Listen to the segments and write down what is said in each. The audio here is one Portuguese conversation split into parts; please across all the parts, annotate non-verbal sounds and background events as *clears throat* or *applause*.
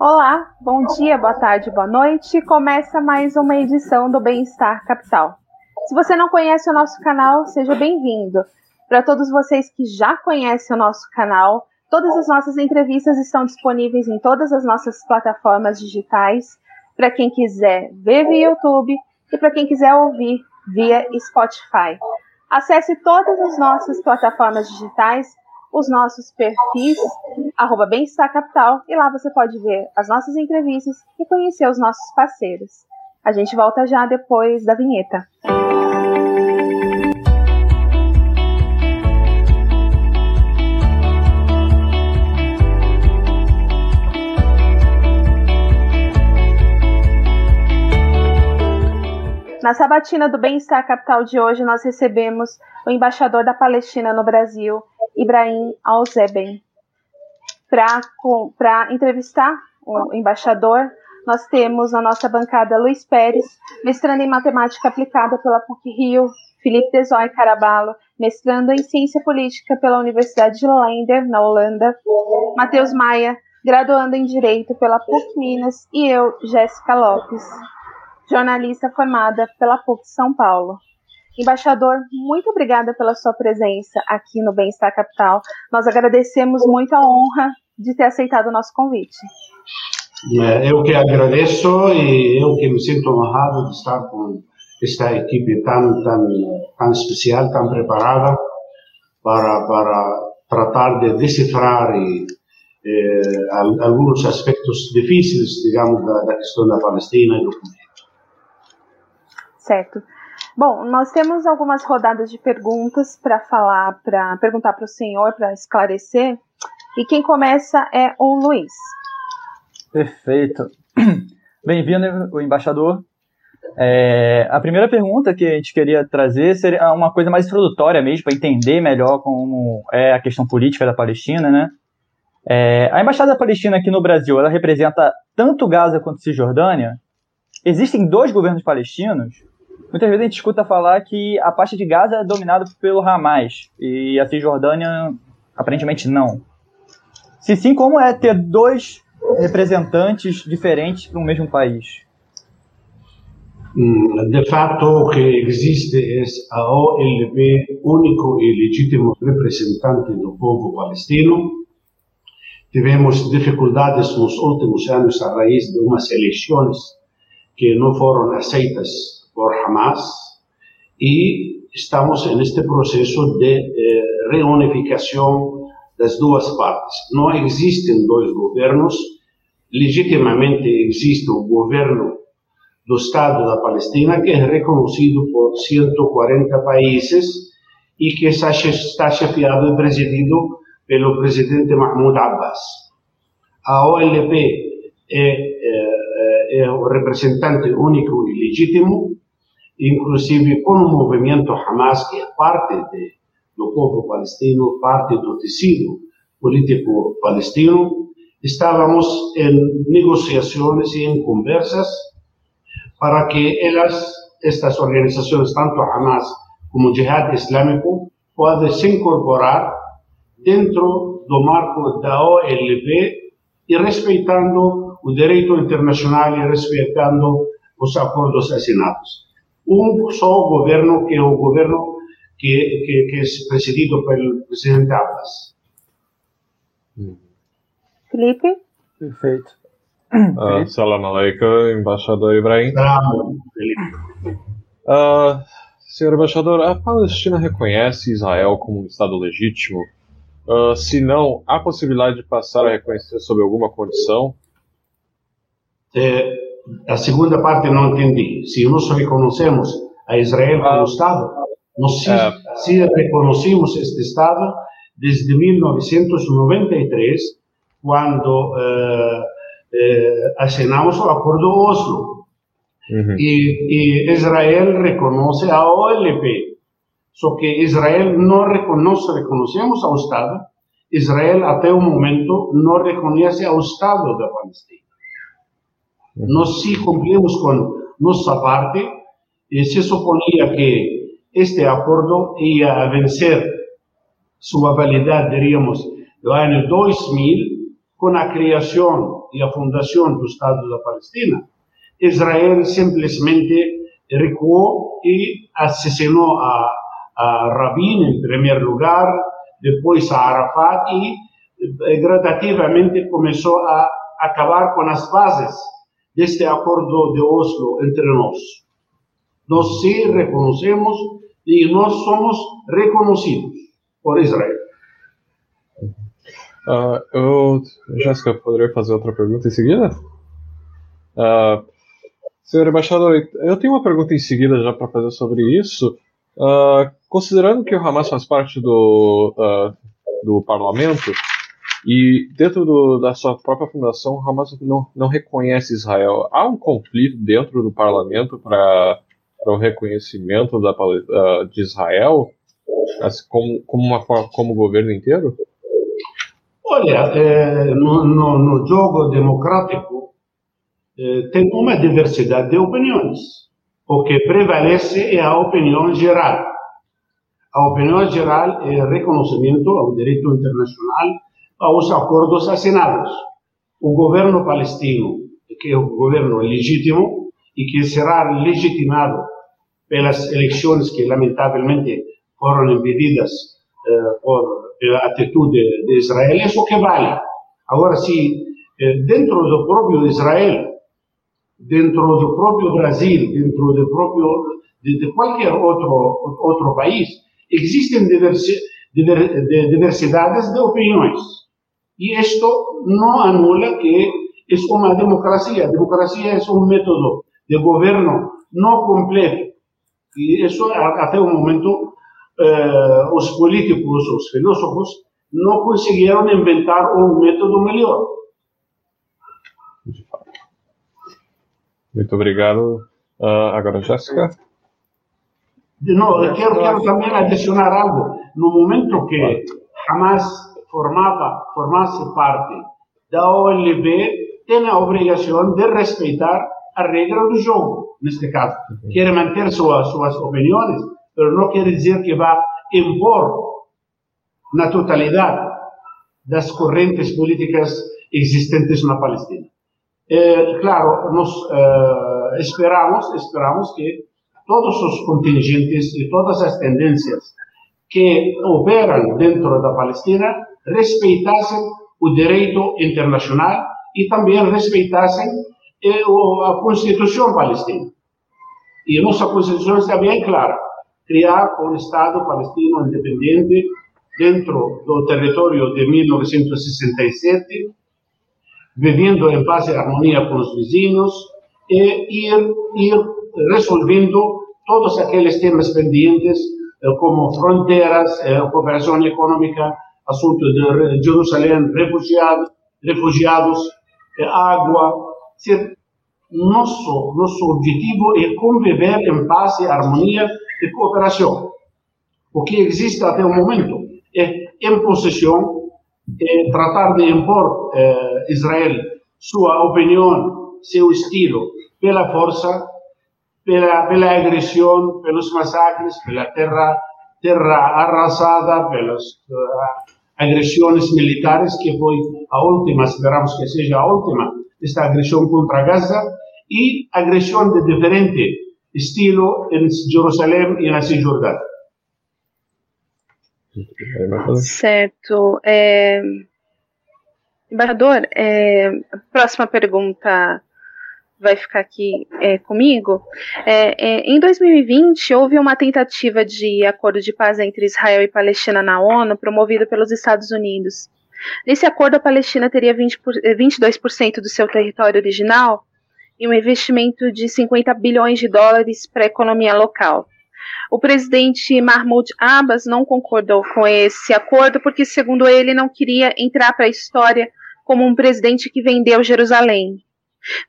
Olá, bom dia, boa tarde, boa noite. Começa mais uma edição do Bem-Estar Capital. Se você não conhece o nosso canal, seja bem-vindo. Para todos vocês que já conhecem o nosso canal, todas as nossas entrevistas estão disponíveis em todas as nossas plataformas digitais. Para quem quiser ver via YouTube e para quem quiser ouvir via Spotify. Acesse todas as nossas plataformas digitais os nossos perfis, arroba Bem-Estar Capital, e lá você pode ver as nossas entrevistas e conhecer os nossos parceiros. A gente volta já depois da vinheta. Na sabatina do Bem-Estar Capital de hoje, nós recebemos o embaixador da Palestina no Brasil, Ibrahim Alzeben. Para entrevistar o embaixador, nós temos na nossa bancada Luiz Pérez, mestrando em matemática aplicada pela PUC Rio, Felipe Desoy Caraballo, mestrando em ciência política pela Universidade de Leiden, na Holanda, Matheus Maia, graduando em direito pela PUC Minas, e eu, Jéssica Lopes, jornalista formada pela PUC São Paulo. Embaixador, muito obrigada pela sua presença aqui no Bem-Estar Capital. Nós agradecemos muito a honra de ter aceitado o nosso convite. É, eu que agradeço e eu que me sinto honrado de estar com esta equipe tão, tão, tão especial, tão preparada para, para tratar de decifrar e, eh, alguns aspectos difíceis, digamos, da, da questão da Palestina e do conflito. Certo. Bom, nós temos algumas rodadas de perguntas para falar, para perguntar para o senhor, para esclarecer. E quem começa é o Luiz. Perfeito. *clears throat* Bem-vindo, o embaixador. É, a primeira pergunta que a gente queria trazer seria uma coisa mais introdutória mesmo, para entender melhor como é a questão política da Palestina, né? É, a Embaixada da Palestina aqui no Brasil, ela representa tanto Gaza quanto Cisjordânia? Existem dois governos palestinos? Muitas vezes a gente escuta falar que a parte de Gaza é dominada pelo Hamas e a Cisjordânia aparentemente não. Se sim, como é ter dois representantes diferentes para um mesmo país? Hum, de fato, o que existe é a OLP, único e legítimo representante do povo palestino. Tivemos dificuldades nos últimos anos a raiz de umas eleições que não foram aceitas por Hamas e estamos en este proceso de eh, reunificación das duas partes. Não existem dois governos, legitimamente existe o governo do Estado da Palestina, que é reconhecido por 140 países e que está chefiado e presidido pelo presidente Mahmoud Abbas. A OLP é, é, é o representante único e legítimo inclusive com o movimento Hamas, que é parte de, do povo palestino, parte do tecido político palestino, estávamos em negociações e em conversas para que elas, estas organizações, tanto Hamas como Jihad Islâmico, possam se incorporar dentro do marco da OLP e respeitando o direito internacional e respeitando os acordos assinados um só governo, que é o governo que, que, que é presidido pelo presidente Abbas. Felipe? Perfeito. Uh, salam alaikum, embaixador Ibrahim. Salam, Felipe. Uh, senhor embaixador, a Palestina reconhece Israel como um Estado legítimo? Uh, se não, há possibilidade de passar a reconhecer sob alguma condição? É, a segunda parte não entendi. Se nós reconhecemos a Israel como Estado, nós se, é. se reconhecemos este Estado desde 1993, quando uh, eh, assinamos o acordo Oslo. Uhum. E, e, Israel reconhece a OLP. Só que Israel não reconhece, reconhecemos ao Estado, Israel até o momento não reconhece ao Estado da Palestina. Uhum. Nós sim cumprimos com nossa parte e se suponia que este acordo ia vencer sua validade, diríamos, no ano 2000, com a criação e a fundação do Estado da Palestina. Israel simplesmente recuou e assassinou a, a Rabin em primeiro lugar, depois a Arafat e eh, gradativamente começou a acabar com as bases deste acordo de Oslo entre nós. Nós se reconhecemos e nós somos reconhecidos por Israel. Uh, eu, Jéssica, poderia fazer outra pergunta em seguida? Uh, senhor embaixador, eu tenho uma pergunta em seguida já para fazer sobre isso. Uh, considerando que o Hamas faz parte do, do parlamento e dentro do, da sua própria fundação, Hamas não, não reconhece Israel, há um conflito dentro do parlamento para o reconhecimento da, de Israel como, como, uma, como governo inteiro? Olha, eh, no, no, no, jogo democrático eh, tem uma diversidade de opiniões. O que prevalece é a opinião geral. A opinião geral é reconhecimento ao direito internacional, aos acordos assinados. O governo palestino, que é um governo legítimo e que será legitimado pelas eleições que lamentavelmente foram impedidas eh, por a atitude de Israel, isso que vale. Agora, se eh, dentro do próprio Israel, dentro do próprio Brasil, dentro do próprio de, de qualquer outro outro país, existem diversi, diver, diversidades de opiniões. E isto não anula que é uma democracia. A democracia é um método de governo não completo. E isso, até o momento, eh, os políticos, os filósofos, não conseguiram inventar um método melhor. Muito obrigado. Uh, agora, Jéssica. Não, eu quero, quero também adicionar algo. No momento que Hamas formava, formasse parte da OLB, tem a obrigação de respeitar a regra do jogo, neste caso. Uhum. Quer manter suas, suas opiniões, pero não quer dizer que vá impor na totalidade das correntes políticas existentes na Palestina. É, claro, nós é, esperamos, esperamos que todos os contingentes e todas as tendências que operam dentro da Palestina respeitassem o direito internacional e também respeitassem eh, a Constituição palestina. E a nossa Constituição está bem clara criar um Estado palestino independente dentro do território de 1967, vivendo em paz e harmonia com os vizinhos e ir, ir resolvendo todos aqueles temas pendentes, eh, como fronteiras, eh, cooperação econômica, assunto de Jerusalém, refugiados, refugiados eh, água. Nosso, nosso objetivo é conviver em paz e harmonia de cooperação. O que existe até o momento é imposição, é tratar de impor eh, Israel sua opinião, seu estilo, pela força, pela, pela agressão, pelos massacres, pela terra, terra arrasada, pelas uh, agressões militares, que foi a última, esperamos que seja a última, esta agressão contra Gaza, e agressão de diferente estilo em Jerusalém e na Cisjordânia. Certo. É... Embaixador, é... próxima pergunta vai ficar aqui é, comigo. É, é, em 2020, houve uma tentativa de acordo de paz entre Israel e Palestina na ONU, promovido pelos Estados Unidos. Nesse acordo, a Palestina teria 20 por, 22% do seu território original e um investimento de 50 bilhões de dólares para a economia local. O presidente Mahmoud Abbas não concordou com esse acordo porque, segundo ele, não queria entrar para a história como um presidente que vendeu Jerusalém.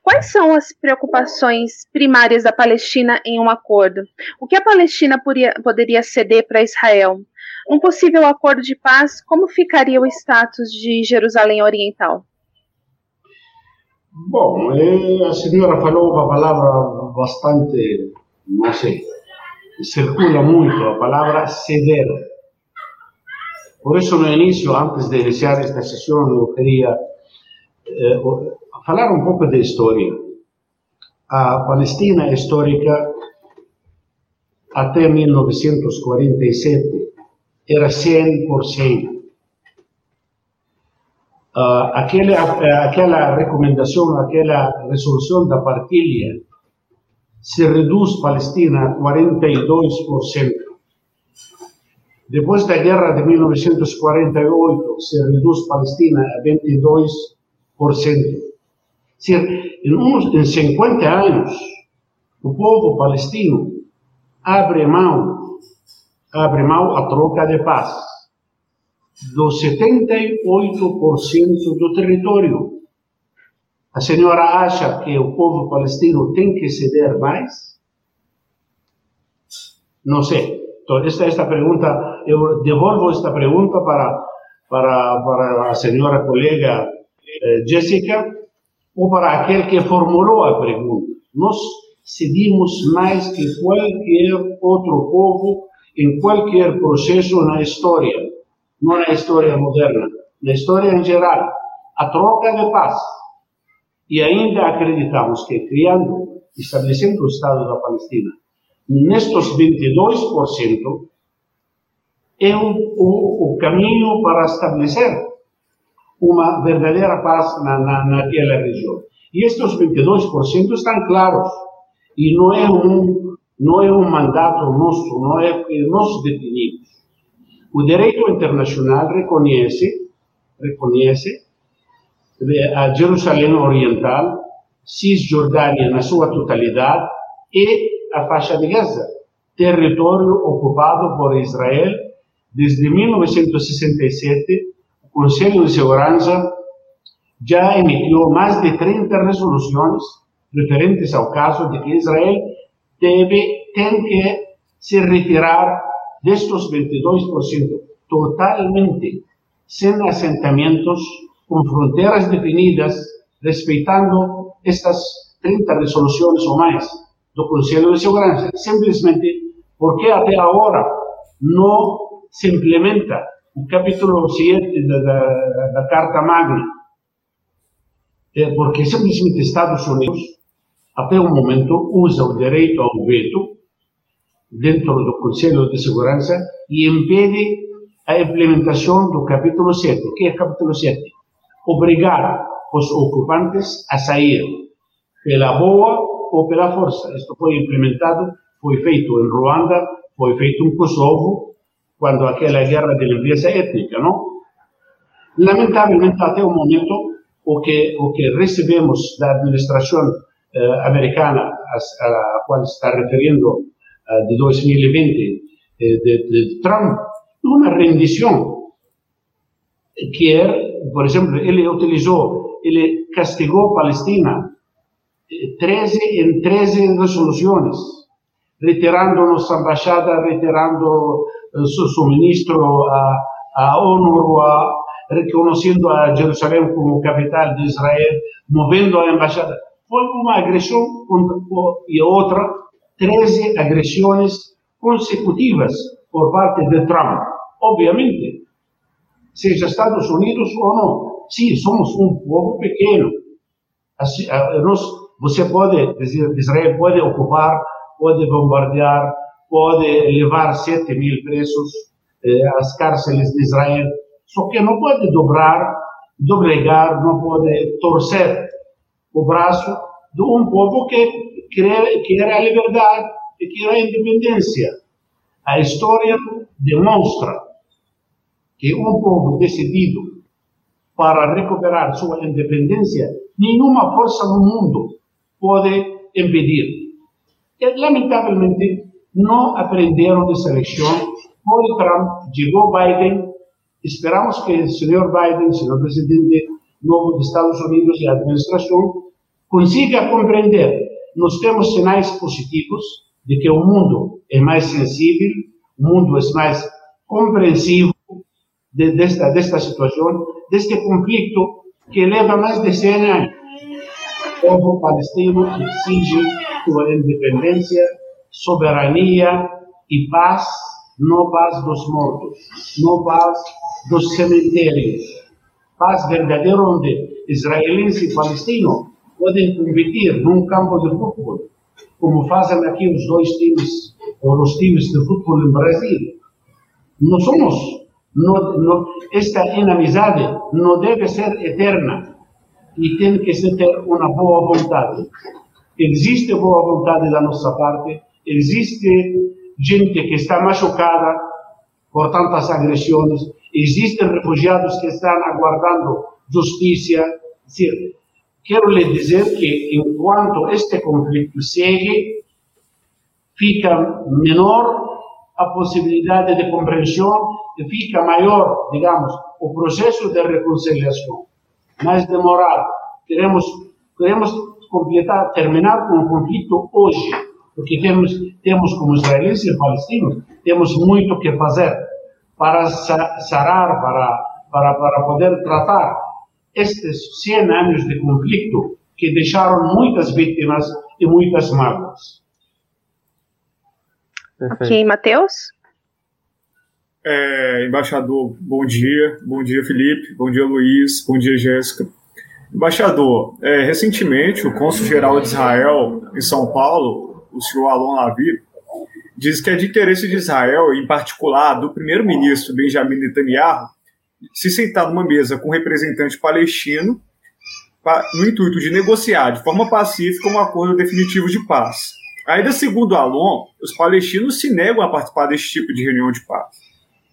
Quais são as preocupações primárias da Palestina em um acordo? O que a Palestina poderia ceder para Israel? Um possível acordo de paz, como ficaria o status de Jerusalém Oriental? Bom, eh, a senhora falou uma palavra bastante, não sei, circula muito a palavra ceder. Por isso, no início, antes de iniciar esta sessão, eu queria eh, falar um pouco de história. A Palestina histórica, até 1947, era 100%. Uh, aquela recomendação, aquela resolução da partilha se reduz Palestina a 42%. Depois da guerra de 1948, se reduz Palestina a 22%. Em, uns, em 50 anos, o povo palestino abre mão, abre mão a troca de paz do 78% do território. A senhora acha que o povo palestino tem que ceder mais? Não sei. Então, esta, esta pergunta, eu devolvo esta pergunta para, para, para a senhora colega eh, Jessica ou para aquele que formulou a pergunta. Nós cedimos mais que qualquer outro povo em qualquer processo na história não na história moderna, na história em geral, a troca de paz. E ainda acreditamos que criando, estabelecendo o Estado da Palestina, nestes 22%, é o, o, o, caminho para estabelecer uma verdadeira paz na, na, naquela região. E estes 22% estão claros. E não é um, não é um mandato nosso, não é que nós definimos. O direito internacional reconhece, reconhece a Jerusalém Oriental, Cisjordânia na sua totalidade e a faixa de Gaza, território ocupado por Israel desde 1967. O Conselho de Segurança já emitiu mais de 30 resoluções referentes ao caso de que Israel deve, tem que se retirar de estos 22%, totalmente sem assentamentos, com fronteiras definidas, respeitando estas 30 resoluções ou mais do Conselho de Segurança, simplesmente porque até agora não se implementa o capítulo 7 da, da, da Carta Magna, é porque simplesmente Estados Unidos, até o momento, usa o direito ao veto dentro do Conselho de Segurança e impede a implementação do capítulo 7. O que é o capítulo 7? Obrigar os ocupantes a sair pela boa ou pela força. Isto foi implementado, foi feito em Ruanda, foi feito em Kosovo, quando aquela guerra de limpeza étnica, não? Lamentavelmente, até o momento, o que, o que recebemos da administração eh, americana, a, a qual está referindo eh, de 2020 eh, de, de Trump, uma rendição que é, por exemplo, ele utilizou, ele castigou a Palestina 13 eh, em 13 resoluções, retirando nossa embaixada, retirando seu suministro ONU, a, reconhecendo a Jerusalém como capital de Israel, movendo a embaixada. Foi uma agressão contra, e outra 13 agressões consecutivas por parte de Trump. Obviamente, seja Estados Unidos ou não. Sim, somos um povo pequeno. Nós, você pode Israel pode ocupar, pode bombardear, pode levar 7 mil presos eh, às cárceles de Israel, só que não pode dobrar, dobregar, não pode torcer o braço de um povo que quer a liberdade e quer a independência. A história demonstra que um povo decidido para recuperar sua independência, nenhuma força no mundo pode impedir. E, lamentavelmente, não aprenderam dessa lição. Foi Trump, chegou Biden, esperamos que o senhor Biden, senhor presidente, novo dos Estados Unidos e a administração consiga compreender. Nós temos sinais positivos de que o mundo é mais sensível, o mundo é mais compreensivo de, desta, desta situação, deste conflito que leva mais de 100 anos. O povo palestino exige sua independência, soberania e paz, não paz dos mortos, não paz dos cemitérios. Paz verdadeira onde israelense e palestino podem competir num campo de futebol, como fazem aqui os dois times, ou os times de futebol no Brasil. Não somos, não, não, esta inimizade não deve ser eterna e tem que ser ter uma boa vontade. Existe boa vontade da nossa parte, existe gente que está machucada por tantas agressões, existem refugiados que estão aguardando justiça. quero lhe dizer que enquanto este conflito segue, fica menor a possibilidade de compreensão e fica maior, digamos, o processo de reconciliação. Mais demorado. Queremos, queremos completar, terminar com o conflito hoje, porque temos, temos como israelenses e palestinos, temos muito que fazer para sarar, para, para, para poder tratar estes 100 anos de conflito que deixaram muitas vítimas e muitas mágoas. Ok, Matheus? É, embaixador, bom dia. Bom dia, Felipe. Bom dia, Luiz. Bom dia, Jéssica. Embaixador, é, recentemente o cônsul-geral de Israel em São Paulo, o senhor Alon Lavi, diz que é de interesse de Israel, em particular do primeiro-ministro Benjamin Netanyahu, se sentar numa mesa com um representante palestino no intuito de negociar de forma pacífica um acordo definitivo de paz. Ainda segundo Alon, os palestinos se negam a participar desse tipo de reunião de paz.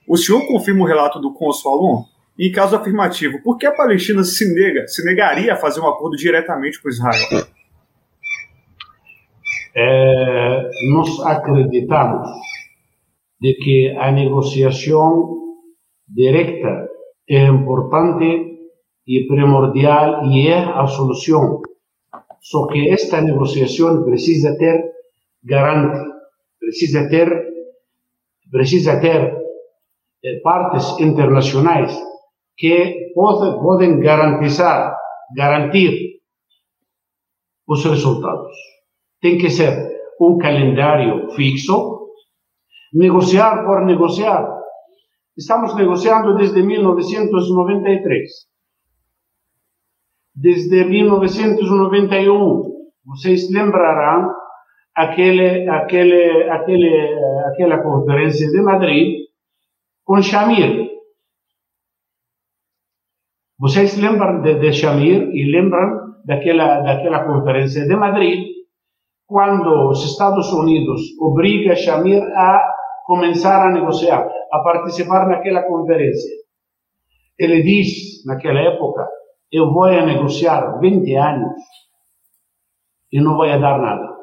O senhor confirma o relato do cônsul Alon? Em caso afirmativo, por que a Palestina se nega, se negaria a fazer um acordo diretamente com Israel? É, nós acreditamos de que a negociação direta é importante e primordial e é a solução. Só que esta negociação precisa ter garante, precisa ter, precisa ter eh, partes internacionais que podem, podem garantizar, garantir os resultados. Tem que ser um calendário fixo, negociar por negociar. Estamos negociando desde 1993. Desde 1991, vocês lembrarão aquele, aquele, aquele, aquela conferência de Madrid com Shamir. Vocês lembram de, de Shamir e lembram daquela, daquela conferência de Madrid, quando os Estados Unidos obriga Shamir a começar a negociar, a participar naquela conferência. Ele diz, naquela época, eu vou a negociar 20 anos e não vou a dar nada.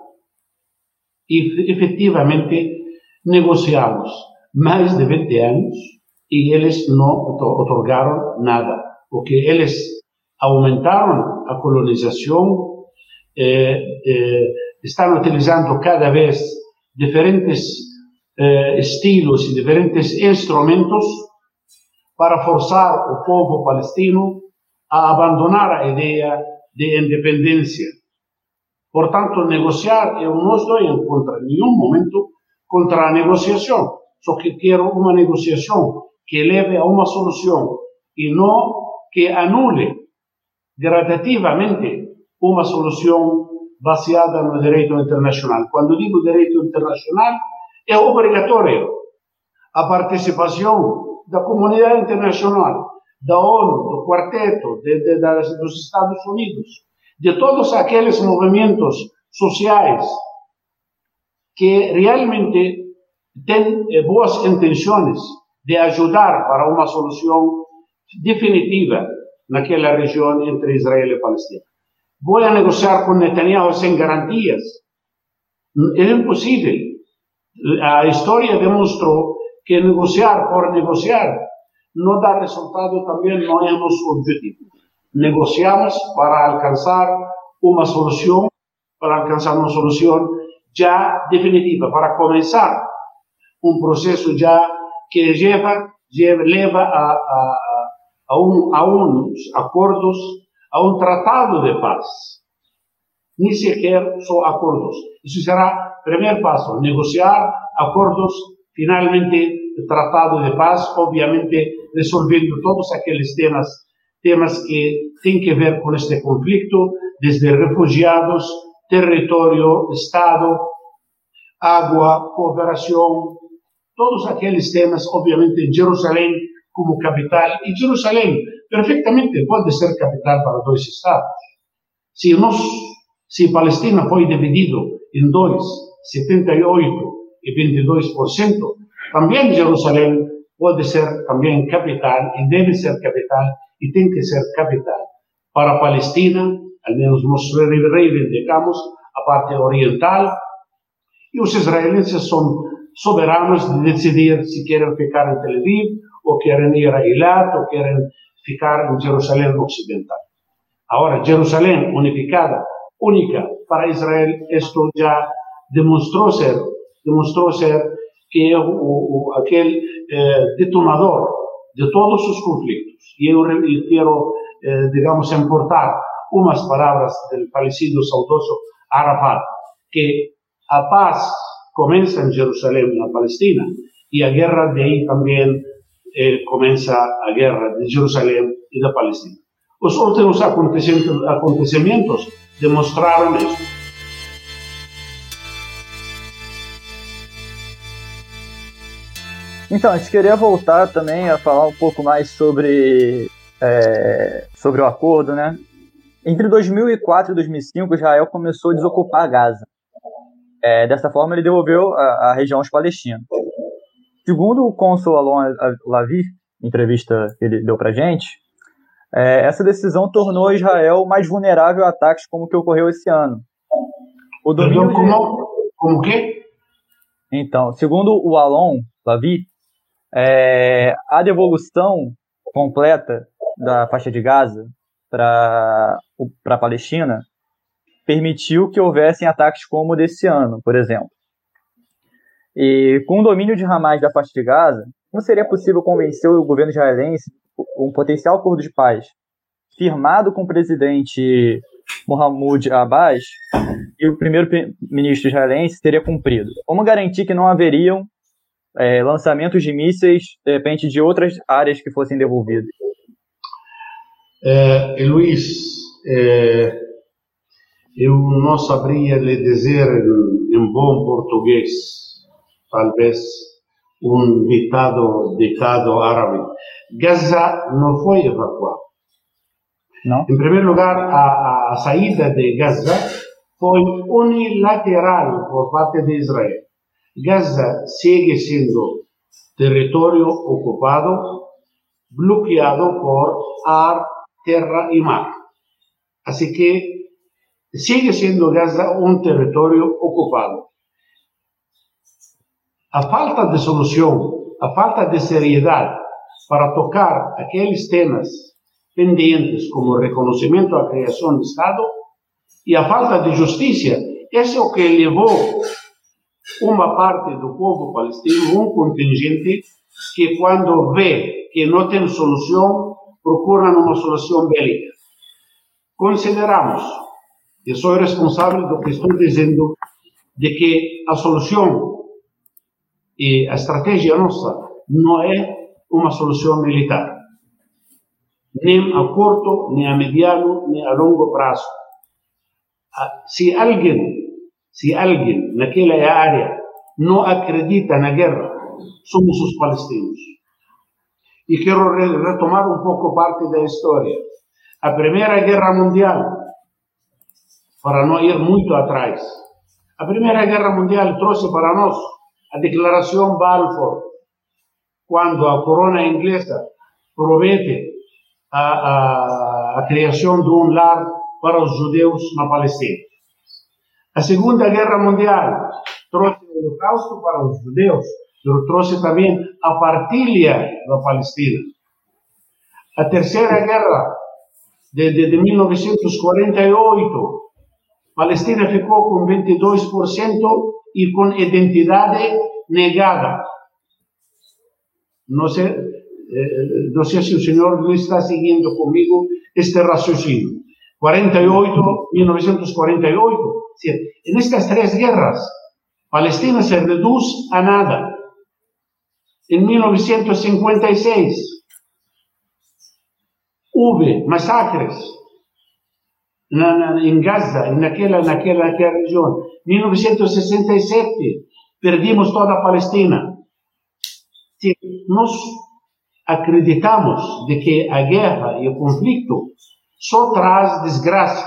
E efetivamente negociamos mais de 20 anos e eles não otorgaram nada porque eles aumentaram a colonização, eh, eh, estão utilizando cada vez diferentes eh, estilos e diferentes instrumentos para forçar o povo palestino a abandonar a ideia de independência. Portanto, negociar, eu não estou em contra, em nenhum momento, contra a negociação. Só que quero uma negociação que leve a uma solução e não que anule gradativamente uma solução baseada no direito internacional. Quando digo direito internacional, é obrigatório a participação da comunidade internacional, da ONU, do Quarteto, de, de, dos Estados Unidos, de todos aqueles movimentos sociais que realmente têm eh, boas intenções de ajudar para uma solução definitiva naquela região entre Israel e Palestina. Vou a negociar com Netanyahu sem garantias? É impossível. A história demonstrou que negociar por negociar não dá resultado também não é nosso objetivo. negociamos para alcançar uma solução, para alcançar uma solução já definitiva, para começar um processo já que leva, leva a, a, a, um, a uns acordos, a um tratado de paz. Nem sequer só acordos. Isso será o primeiro passo, negociar acordos, finalmente tratado de paz, obviamente resolvendo todos aqueles temas, temas que têm que ver com este conflito, desde refugiados, território, Estado, água, cooperação, todos aqueles temas, obviamente Jerusalém como capital, e Jerusalém perfeitamente pode ser capital para dois estados. Se nós, se Palestina foi dividido em dois, 78 e 22%, também Jerusalém pode ser também capital e deve ser capital e tem que ser capital. Para a Palestina, ao menos nós reivindicamos a parte oriental e os israelenses são soberanos de decidir se querem ficar em Tel Aviv ou querem ir a Eilat ou querem ficar em Jerusalém Ocidental. Agora, Jerusalém unificada, única para Israel, isto já demonstrou ser, demonstrou ser que é o, o, aquele eh, detonador de todos os conflitos. E eu, eu quero, eh, digamos, importar umas palavras do falecido saudoso Arafat, que a paz começa em Jerusalém, na Palestina, e a guerra de aí também eh, começa a guerra de Jerusalém e da Palestina. Os últimos acontecimentos demonstraram isso. Então, a gente queria voltar também a falar um pouco mais sobre, é, sobre o acordo, né? Entre 2004 e 2005, Israel começou a desocupar Gaza. É, dessa forma, ele devolveu a, a, região aos palestinos. Segundo o cônsul Alon Lavi, entrevista que ele deu pra gente, é, essa decisão tornou Israel mais vulnerável a ataques como o que ocorreu esse ano. O domínio Perdão, como, como quê? Então, segundo o Alon Lavi, é, a devolução completa da faixa de Gaza para a Palestina permitiu que houvessem ataques como o desse ano, por exemplo. E com o domínio de Hamas da faixa de Gaza, não seria possível convencer o governo israelense um potencial acordo de paz firmado com o presidente Mohamed Abbas e o primeiro-ministro israelense seria cumprido? Como garantir que não haveriam é, lançamentos de mísseis, de repente, de outras áreas que fossem devolvidas? É, Luiz, é, eu não saberia lhe dizer em bom português, talvez um ditado, ditado árabe. Gaza não foi evacuada. Não? Em primeiro lugar, a, a saída de Gaza foi unilateral por parte de Israel. Gaza sigue siendo territorio ocupado, bloqueado por ar, tierra y mar. Así que sigue siendo Gaza un territorio ocupado. A falta de solución, a falta de seriedad para tocar aquellos temas pendientes como reconocimiento a la creación de Estado y a falta de justicia, es lo que llevó uma parte do povo palestino, um contingente, que quando vê que não tem solução, procura uma solução bélica. Consideramos, e sou responsável do que estou dizendo, de que a solução e a estratégia nossa não é uma solução militar, nem a curto, nem a mediano, nem a longo prazo. Se alguém se alguém naquela área não acredita na guerra, somos os palestinos. E quero retomar um pouco parte da história. A Primeira Guerra Mundial, para não ir muito atrás, a Primeira Guerra Mundial trouxe para nós a Declaração Balfour, quando a corona inglesa promete a, a, criação de um lar para os judeus na Palestina. A Segunda Guerra Mundial trouxe o Holocausto para os judeus, mas trouxe também a partilha da Palestina. A Terceira Guerra desde 1948. Palestina ficou com 22% e com identidade negada. Não sei, eh, não sei se o senhor Luiz está seguindo comigo este raciocínio. 48, 1948. En estas tres guerras, Palestina se reduce a nada. En 1956 hubo masacres en Gaza, en aquella, en aquella, en aquella región. 1967 perdimos toda Palestina. Nos acreditamos de que a guerra e o conflito só traz desgraça,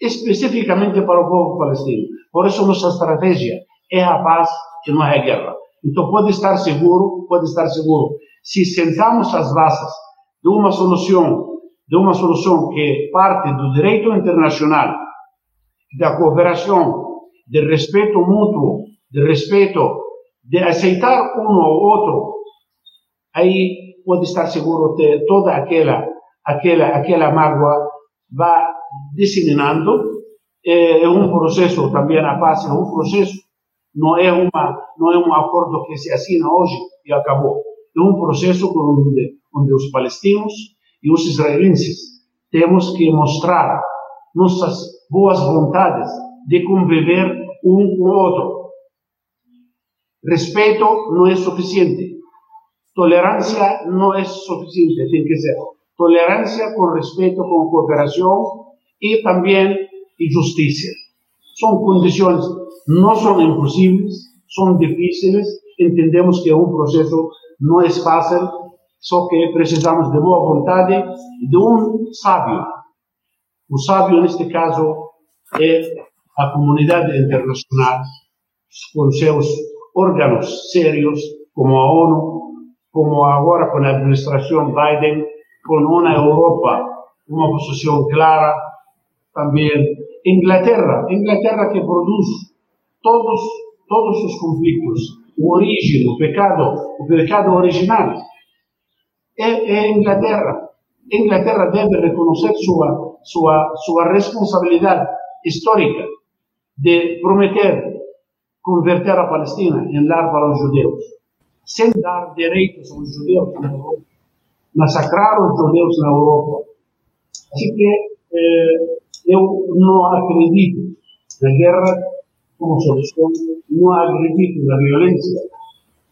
especificamente para o povo palestino. Por isso, nossa estratégia é a paz e não é a guerra. Então, pode estar seguro, pode estar seguro, se sentamos as bases de uma solução, de uma solução que parte do direito internacional, da cooperação, de respeito mútuo, de respeito, de aceitar um ao outro, aí pode estar seguro que toda aquela aquela, aquela mágoa vai disseminando. É, um processo também a paz, é um processo, não é, uma, não é um acordo que se assina hoje e acabou. É um processo onde, onde os palestinos e os israelenses temos que mostrar nossas boas vontades de conviver um com o outro. Respeito não é suficiente. Tolerância não é suficiente, tem que ser tolerancia con respeto, con cooperación y también y justicia. Son condiciones, no son imposibles, son difíciles, entendemos que un proceso no es fácil, só que precisamos de boa vontade e de um sábio. O sábio, neste caso, é a comunidade internacional, com seus órgãos sérios, como a ONU, como agora com a administração Biden, con una Europa, una posición clara, también Inglaterra, Inglaterra que produce todos, todos los conflictos, o origen, o pecado, o pecado original, é, Inglaterra. Inglaterra debe reconocer su, su, su responsabilidad histórica de prometer converter a Palestina en lar para los judíos, sin dar derechos a los judíos massacraram os judeus na Europa. Assim que eh, eu não acredito na guerra como solução, não acredito na violência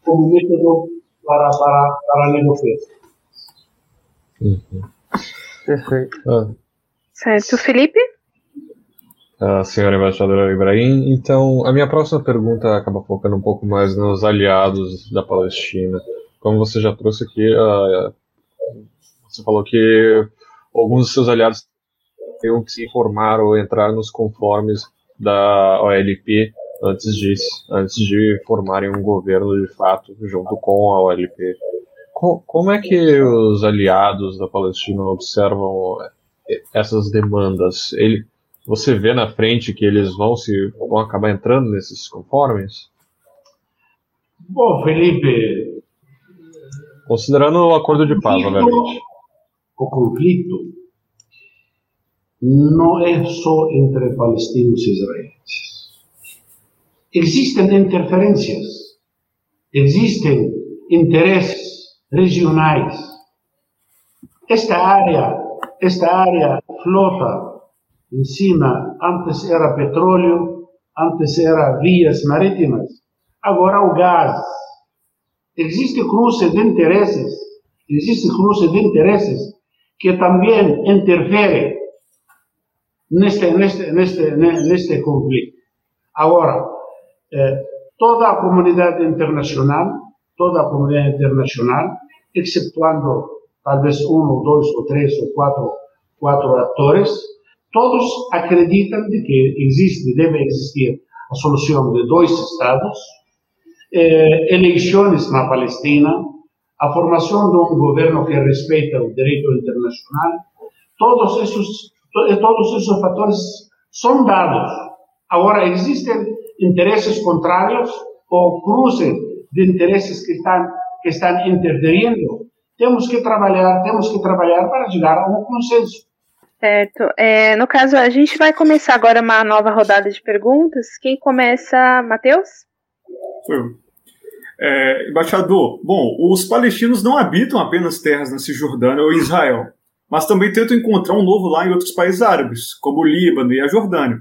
como método para, para, para a negociação. Uhum. Perfeito. Ah. Certo. Felipe? A senhora embaixadora Ibrahim, então a minha próxima pergunta acaba focando um pouco mais nos aliados da Palestina. Como você já trouxe aqui, a você falou que alguns dos seus aliados teriam que se informar ou entrar nos conformes da OLP antes de, antes de formarem um governo de fato junto com a OLP. Como é que os aliados da Palestina observam essas demandas? Ele, você vê na frente que eles vão se vão acabar entrando nesses conformes? Bom, Felipe. Considerando o acordo de paz, obviamente o conflito não é só entre palestinos e israelenses. Existem interferências, existem interesses regionais. Esta área, esta área flota em cima, antes era petróleo, antes era vias marítimas, agora o gás. Existe cruce de interesses, existe cruce de interesses que también interfiere en este, en este, en este, en conflicto. Ahora, eh, toda la comunidad internacional, toda la comunidad internacional, exceptuando tal vez uno, dos o tres o cuatro, cuatro actores, todos acreditan de que existe, debe existir a solución de dos estados, eh, eleições na Palestina, a formação de um governo que respeita o direito internacional, todos esses, todos esses fatores são dados. Agora, existem interesses contrários ou cruze de interesses que estão, que estão interferindo. Temos que trabalhar, temos que trabalhar para chegar a um consenso. Certo. É, no caso, a gente vai começar agora uma nova rodada de perguntas. Quem começa, Matheus? Foi é, embaixador, bom, os palestinos não habitam apenas terras na Cisjordânia ou Israel, mas também tentam encontrar um novo lar em outros países árabes, como o Líbano e a Jordânia.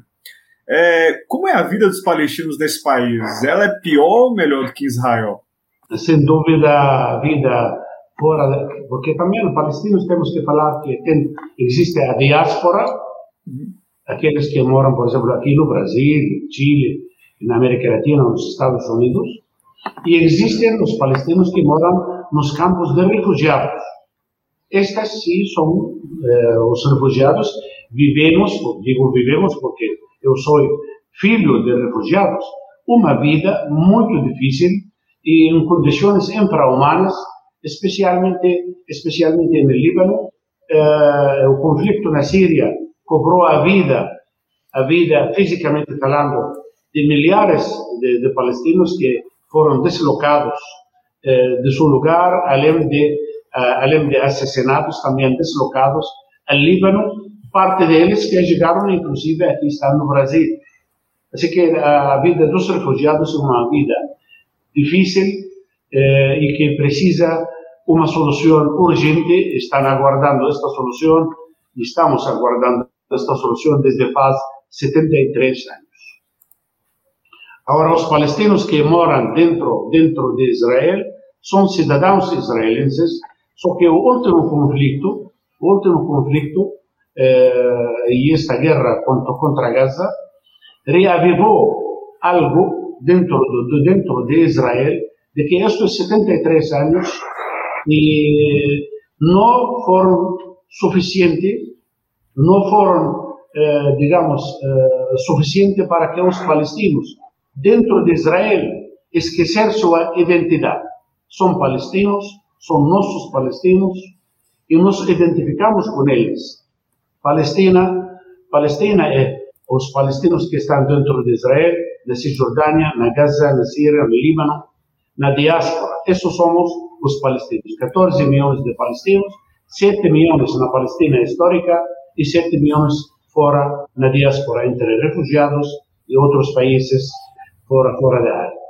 É, como é a vida dos palestinos nesse país? Ela é pior ou melhor do que Israel? Sem dúvida, a vida fora, porque também os palestinos temos que falar que tem, existe a diáspora, uhum. aqueles que moram, por exemplo, aqui no Brasil, Chile, na América Latina, nos Estados Unidos, e existem os palestinos que moram nos campos de refugiados. Estas sim são eh, os refugiados. Vivemos, digo vivemos porque eu sou filho de refugiados, uma vida muito difícil e em condições infra-humanas, especialmente, especialmente no Líbano. Eh, o conflito na Síria cobrou a vida, a vida fisicamente falando, de milhares de, de palestinos que foram deslocados eh, de seu lugar, além de, uh, além de assassinados, também deslocados ao Líbano, parte deles que chegaram, inclusive, aqui estão no Brasil. Assim que a vida dos refugiados é uma vida difícil eh, e que precisa uma solução urgente. Estão aguardando esta solução e estamos aguardando esta solução desde faz 73 anos. Agora, os palestinos que moram dentro, dentro de Israel são cidadãos israelenses, só que o último conflito, o último conflito eh, e esta guerra contra, contra Gaza reavivou algo dentro, de, Israel de que estes 73 anos e não foram suficientes, não foram, eh, digamos, eh, suficientes para que os palestinos dentro de Israel esquecer sua identidade. São palestinos, são nossos palestinos e nos identificamos com eles. Palestina, Palestina é os palestinos que estão dentro de Israel, na Cisjordânia, na Gaza, na Síria, no Líbano, na diáspora. Esses somos os palestinos. 14 milhões de palestinos, 7 milhões na Palestina histórica e 7 milhões fora na diáspora, entre refugiados e outros países fora, fora da área.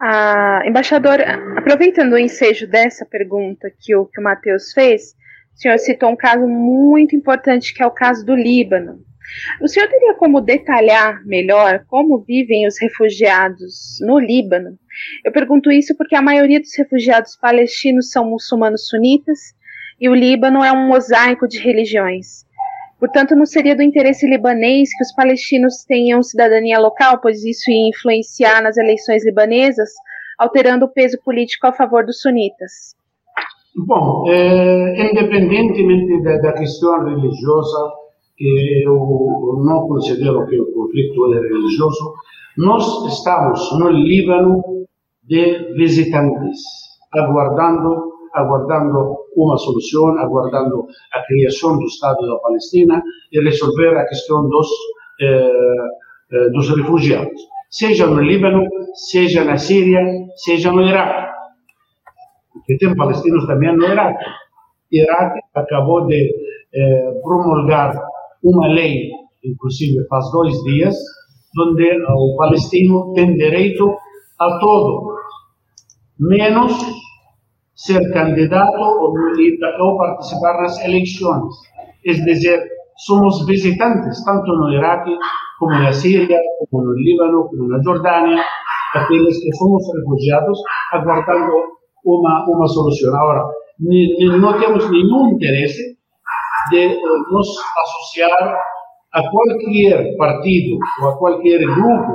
Ah, embaixador, aproveitando o ensejo dessa pergunta que o, que o Matheus fez, o senhor citou um caso muito importante que é o caso do Líbano. O senhor teria como detalhar melhor como vivem os refugiados no Líbano? Eu pergunto isso porque a maioria dos refugiados palestinos são muçulmanos sunitas e o Líbano é um mosaico de religiões. Portanto, não seria do interesse libanês que os palestinos tenham cidadania local, pois isso ia influenciar nas eleições libanesas, alterando o peso político a favor dos sunitas. Bom, é, independentemente da, da, questão religiosa, que eu não considero que o conflito é religioso, nós estamos no Líbano de visitantes, aguardando aguardando uma solução, aguardando a criação do Estado da Palestina e resolver a questão dos, eh, eh, dos refugiados, seja no Líbano, seja na Síria, seja no Iraque. Porque tem palestinos também no Iraque. Iraque acabou de eh, promulgar uma lei, inclusive faz dois dias, onde o palestino tem direito a todo, menos ser candidato ou, ou participar nas eleições. É dizer, somos visitantes, tanto no Iraque, como na Síria, como no Líbano, como na Jordânia, aqueles que somos refugiados, aguardando uma, uma solução. Agora, não temos nenhum interesse de eh, nos associar a qualquer partido ou a qualquer grupo,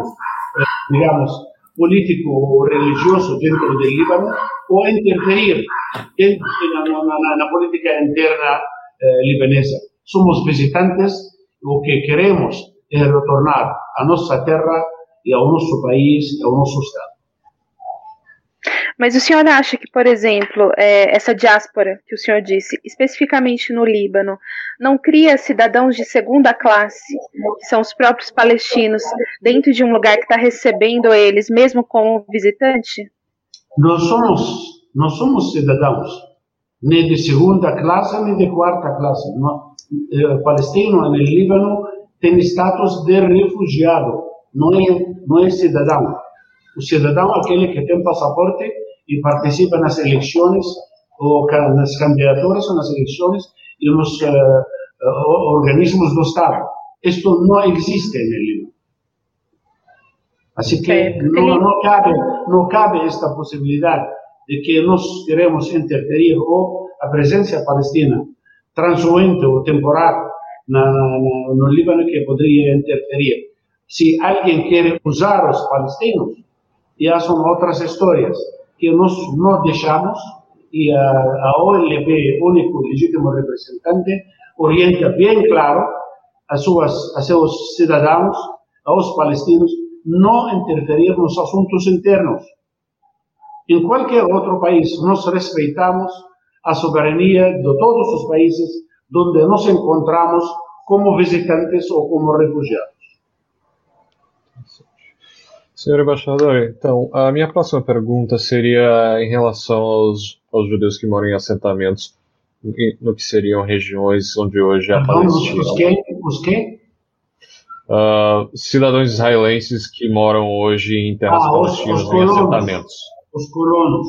eh, digamos, político ou religioso dentro do Líbano ou interferir dentro, na, na, na, política interna eh, libanesa. Somos visitantes, o que queremos é retornar à nossa terra e ao nosso país e ao nosso Estado. Mas o senhor acha que, por exemplo, é, essa diáspora que o senhor disse, especificamente no Líbano, não cria cidadãos de segunda classe, que são os próprios palestinos, dentro de um lugar que está recebendo eles, mesmo como visitante? Nós somos, nós somos cidadãos. nem de segunda classe, nem de quarta classe. O palestino no Líbano tem status de refugiado, não é, não é cidadão. O cidadão é aquele que tem passaporte e participa nas eleições, ou nas candidaturas ou nas eleições e nos uh, organismos do Estado. Isto não existe no Líbano. Assim que não, não, cabe, não cabe esta possibilidade de que nós queremos interferir ou a presença palestina transuente ou temporária na, na, no Líbano que poderia interferir. Se alguém quer usar os palestinos, já são outras histórias que nós não deixamos e a, a OLP, único legítimo representante, orienta bem claro a, suas, a seus cidadãos, aos palestinos, não interferir nos assuntos internos. Em qualquer outro país, nós respeitamos a soberania de todos os países onde nos encontramos como visitantes ou como refugiados. Senhor embaixador, então, a minha próxima pergunta seria em relação aos, aos judeus que moram em assentamentos no que seriam regiões onde hoje é a Palestina. Os quem? Os quem? Uh, cidadãos israelenses que moram hoje em terras ah, palestinas em assentamentos. Os colonos.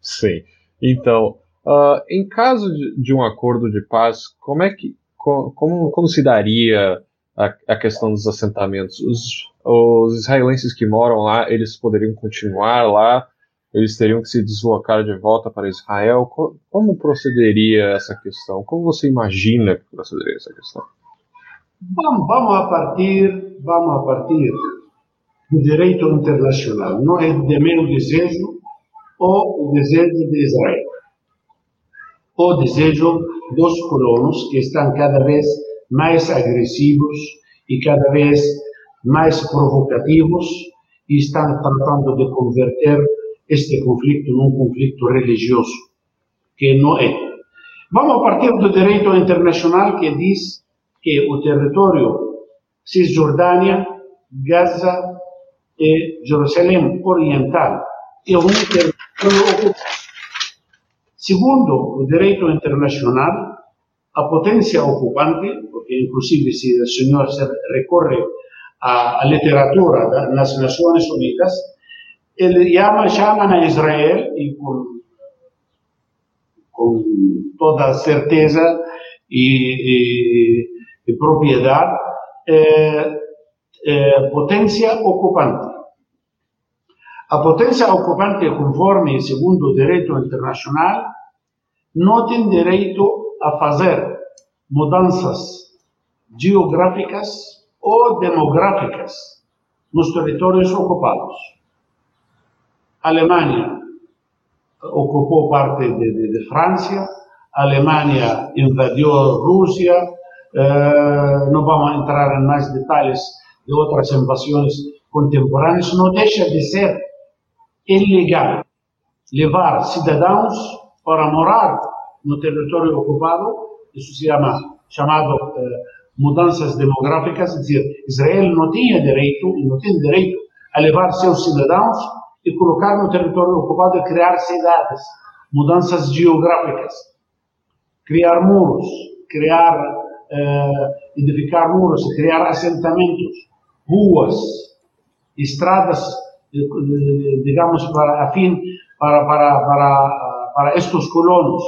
Sim. Então, uh, em caso de, de, um acordo de paz, como é que como, como se daria a, a questão dos assentamentos? Os, os israelenses que moram lá, eles poderiam continuar lá? Eles teriam que se deslocar de volta para Israel? Como procederia essa questão? Como você imagina que procederia essa questão? Vamos, vamos a partir, vamos a partir do direito internacional. Não é de meu desejo ou o desejo de Israel. O desejo dos colonos que estão cada vez mais agressivos e cada vez mais provocativos e estão tratando de converter este conflito num conflito religioso, que não é. Vamos partir do direito internacional que diz que o território Cisjordânia, Gaza e Jerusalém Oriental é um território. Segundo o direito internacional, a potência ocupante, porque inclusive se o senhor recorre à, literatura das Nações Unidas, ele chama, chama a Israel e com, com toda certeza e, e, e propriedade é, é, potência ocupante. A potência ocupante, conforme segundo o direito internacional, não tem direito a fazer mudanças geográficas ou demográficas nos territórios ocupados. A Alemanha ocupou parte de, de, de França, a Alemanha invadiu a Rússia, eh, não vamos entrar em mais detalhes de outras invasões contemporâneas, não deixa de ser ilegal levar cidadãos para morar no território ocupado, isso se chama chamado eh, mudanças demográficas, dizer, Israel não tinha direito, não tem direito a levar seus cidadãos e colocar no território ocupado e criar cidades, mudanças geográficas, criar muros, criar, eh, edificar muros, criar assentamentos, ruas, estradas, eh, digamos, para fim, para, para, para, para estes colonos.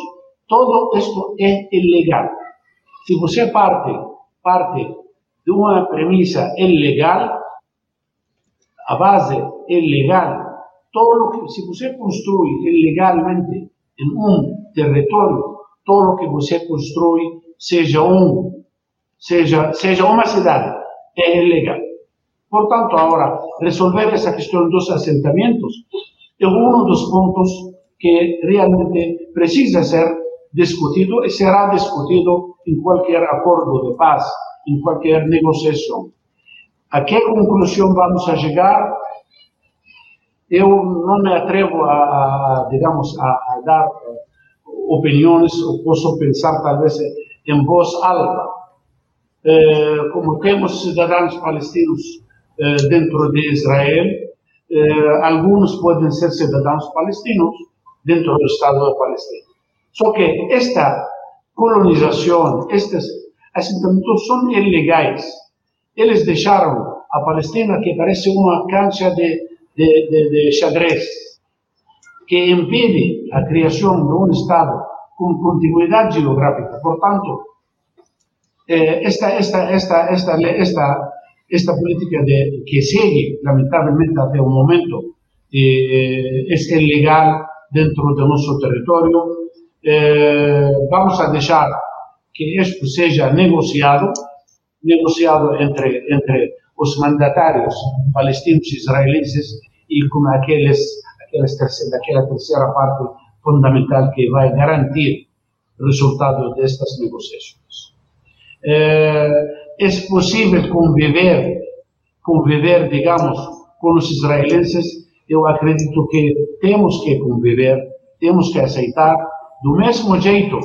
Todo isto é ilegal. Se você parte, parte de uma premissa ilegal, a base é legal, todo que, se você constrói ilegalmente em um território, todo o que você constrói, seja um, seja, seja uma cidade, é ilegal. Portanto, agora, resolver essa questão dos assentamentos é um dos pontos que realmente precisa ser discutido e será discutido em qualquer acordo de paz, em qualquer negociação. A que conclusão vamos a chegar? Eu não me atrevo a, a digamos, a, a, dar opiniões, ou posso pensar talvez em voz alta. Eh, como temos cidadãos palestinos eh, dentro de Israel, eh, alguns podem ser cidadãos palestinos dentro do Estado da Palestina. Só que esta colonização, estes assentamentos são ilegais. Eles deixaram a Palestina que parece uma cancha de, de, de, de xadrez, que impede a criação de um Estado com continuidade geográfica. Portanto, eh, esta, esta, esta, esta, esta, esta política de, que sigue, lamentavelmente, até o momento, eh, é ilegal dentro do nosso território. Eh, vamos a deixar que isto seja negociado, negociado entre, entre os mandatários palestinos e israelenses e com aqueles, aqueles terceira, aquela terceira parte fundamental que vai garantir o resultado destas negociações. É, é possível conviver, conviver, digamos, com os israelenses? Eu acredito que temos que conviver, temos que aceitar, do mesmo jeito,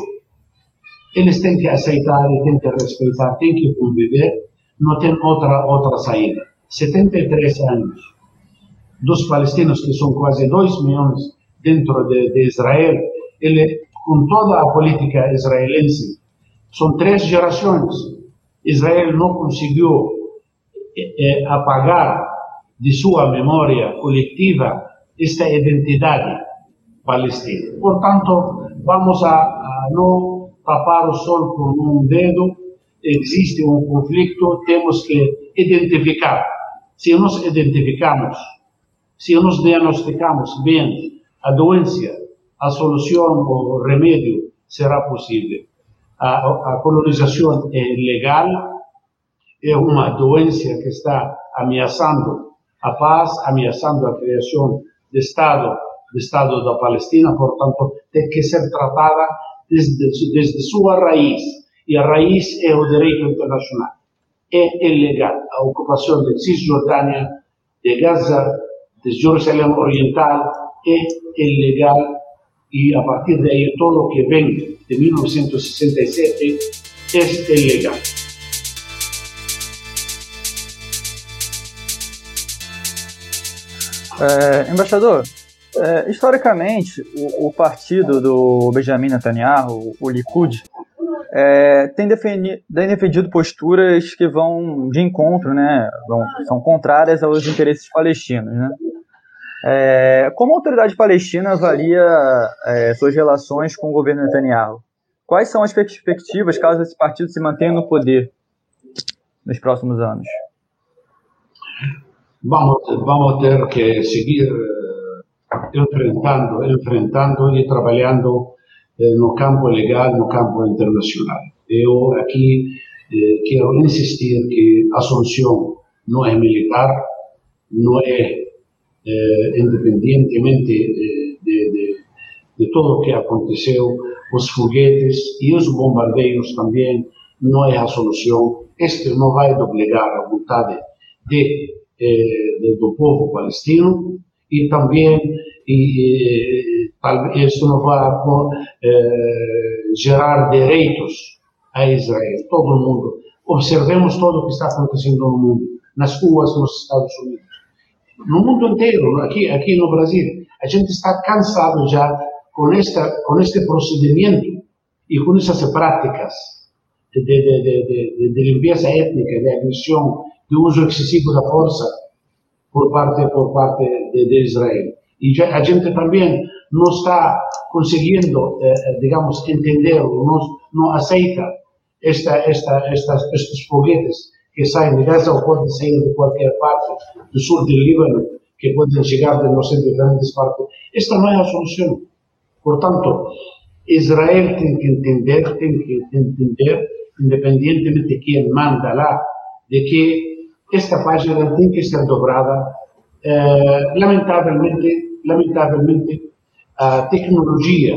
eles têm que aceitar têm que respeitar, têm que conviver, não tem outra, outra saída. 73 anos dos palestinos, que são quase 2 milhões dentro de, de Israel, ele, com toda a política israelense, são três gerações. Israel não conseguiu é, apagar de sua memória coletiva esta identidade palestina. Portanto, vamos a, a não tapar o sol com um dedo existe um conflito, temos que identificar. Se nos identificamos, se nos diagnosticamos bem a doença, a solução, o remédio será possível. A, a colonização é legal, é uma doença que está ameaçando a paz, ameaçando a criação do Estado, do Estado da Palestina, portanto, tem que ser tratada desde, desde sua raiz e a raiz é o direito internacional. É ilegal a ocupação de Cisjordânia, de Gaza, de Jerusalém Oriental, é ilegal e a partir daí todo o que vem de 1967 é ilegal. É, embaixador, é, historicamente, o, o, partido do Benjamin Netanyahu, o Likud, é, tem, tem, defendido posturas que vão de encontro, né, vão, são contrárias aos interesses palestinos. Né? É, como a autoridade palestina avalia é, suas relações com o governo Netanyahu? Quais são as perspectivas caso esse partido se mantenha no poder nos próximos anos? Vamos, vamos ter que seguir enfrentando, enfrentando e trabalhando eh, no campo legal, no campo internacional. Eu aqui eh, insistir que Assunção não é militar, não é eh, independentemente de, de, de, tudo o que aconteceu, os foguetes e os bombardeios também não é a solução. Este não vai doblegar a vontade de, de, do povo palestino e também e, talvez isso não vai eh, gerar direitos a Israel. Todo mundo. Observemos todo o que está acontecendo no mundo, nas ruas nos Estados Unidos, no mundo inteiro, aqui, aqui no Brasil. A gente está cansado já com, esta, com este procedimento e com essas práticas de, de, de, de limpeza étnica, de agressão, de uso excessivo da força por parte, por parte de, Israel. E já, a gente também não está conseguindo, eh, eh, digamos, entender, não, não aceita esta, esta, estas, estes foguetes que saem de Gaza ou podem sair de qualquer parte do sul do Líbano, que podem chegar de não sei diferentes partes. Esta não é a solução. Portanto, Israel tem que entender, tem que entender, independentemente de quem manda lá, de que esta página tem que ser dobrada. Eh, lamentavelmente, lamentavelmente, a tecnologia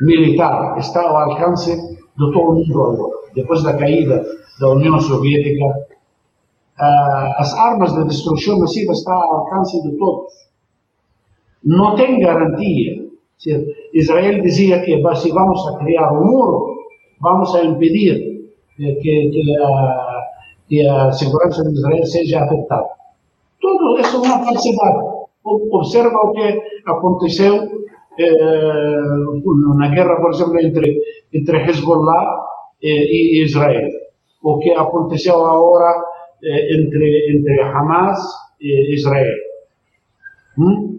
militar está ao alcance de todo mundo agora. Depois da caída da União Soviética, as armas de destruição massiva estão ao alcance de todos. Não tem garantia. Israel dizia que se vamos a criar um muro, vamos a impedir que, que, a, que a segurança de Israel seja afetada. Tudo isso é uma falsidade observa o que aconteceu na guerra, por exemplo, entre, entre Hezbollah e Israel. O que aconteceu agora entre, entre Hamas e Israel. Hum?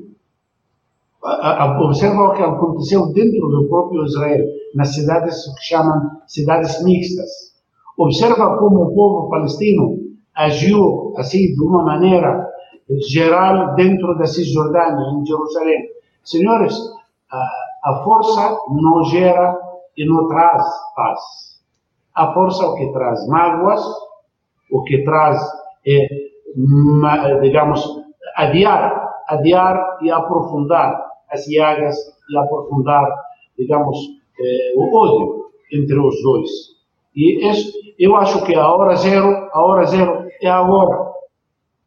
Observa o que aconteceu dentro do próprio Israel, nas cidades que chamam cidades mixtas. Observa como o povo palestino agiu assim de uma maneira geral dentro da Cisjordânia, em Jerusalém. Senhores, a, força não gera e não traz paz. A força é o que traz mágoas, o que traz é, digamos, adiar, adiar e aprofundar as llagas e aprofundar, digamos, eh, o ódio entre os dois. E isso, eu acho que a hora zero, a hora zero é agora.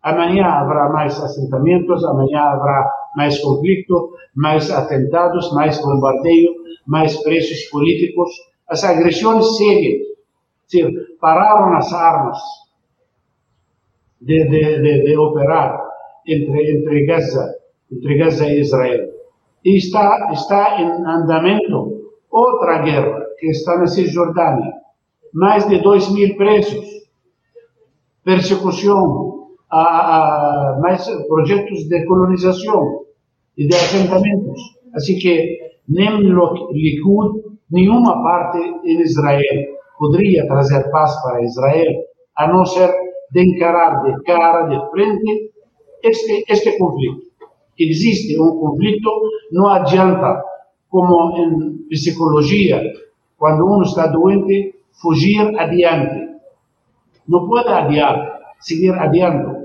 Amanhã haverá mais assentamentos, amanhã haverá mais conflito, mais atentados, mais bombardeio, mais preços políticos. As agressões seguem. Sim, pararam as armas de, de, de, de operar entre, entre, Gaza, entre Gaza e Israel. E está, está em andamento outra guerra que está na Cisjordânia. Mais de 2 mil presos, persecução, a, a, mais projetos de colonização e de assentamentos. Assim que nem Likud, nenhuma parte em Israel poderia trazer paz para Israel, a não ser de encarar de cara, de frente, este, este conflito. Existe um conflito, não adianta, como em psicologia, quando um está doente, fugir adiante. Não pode adiar, seguir adiando.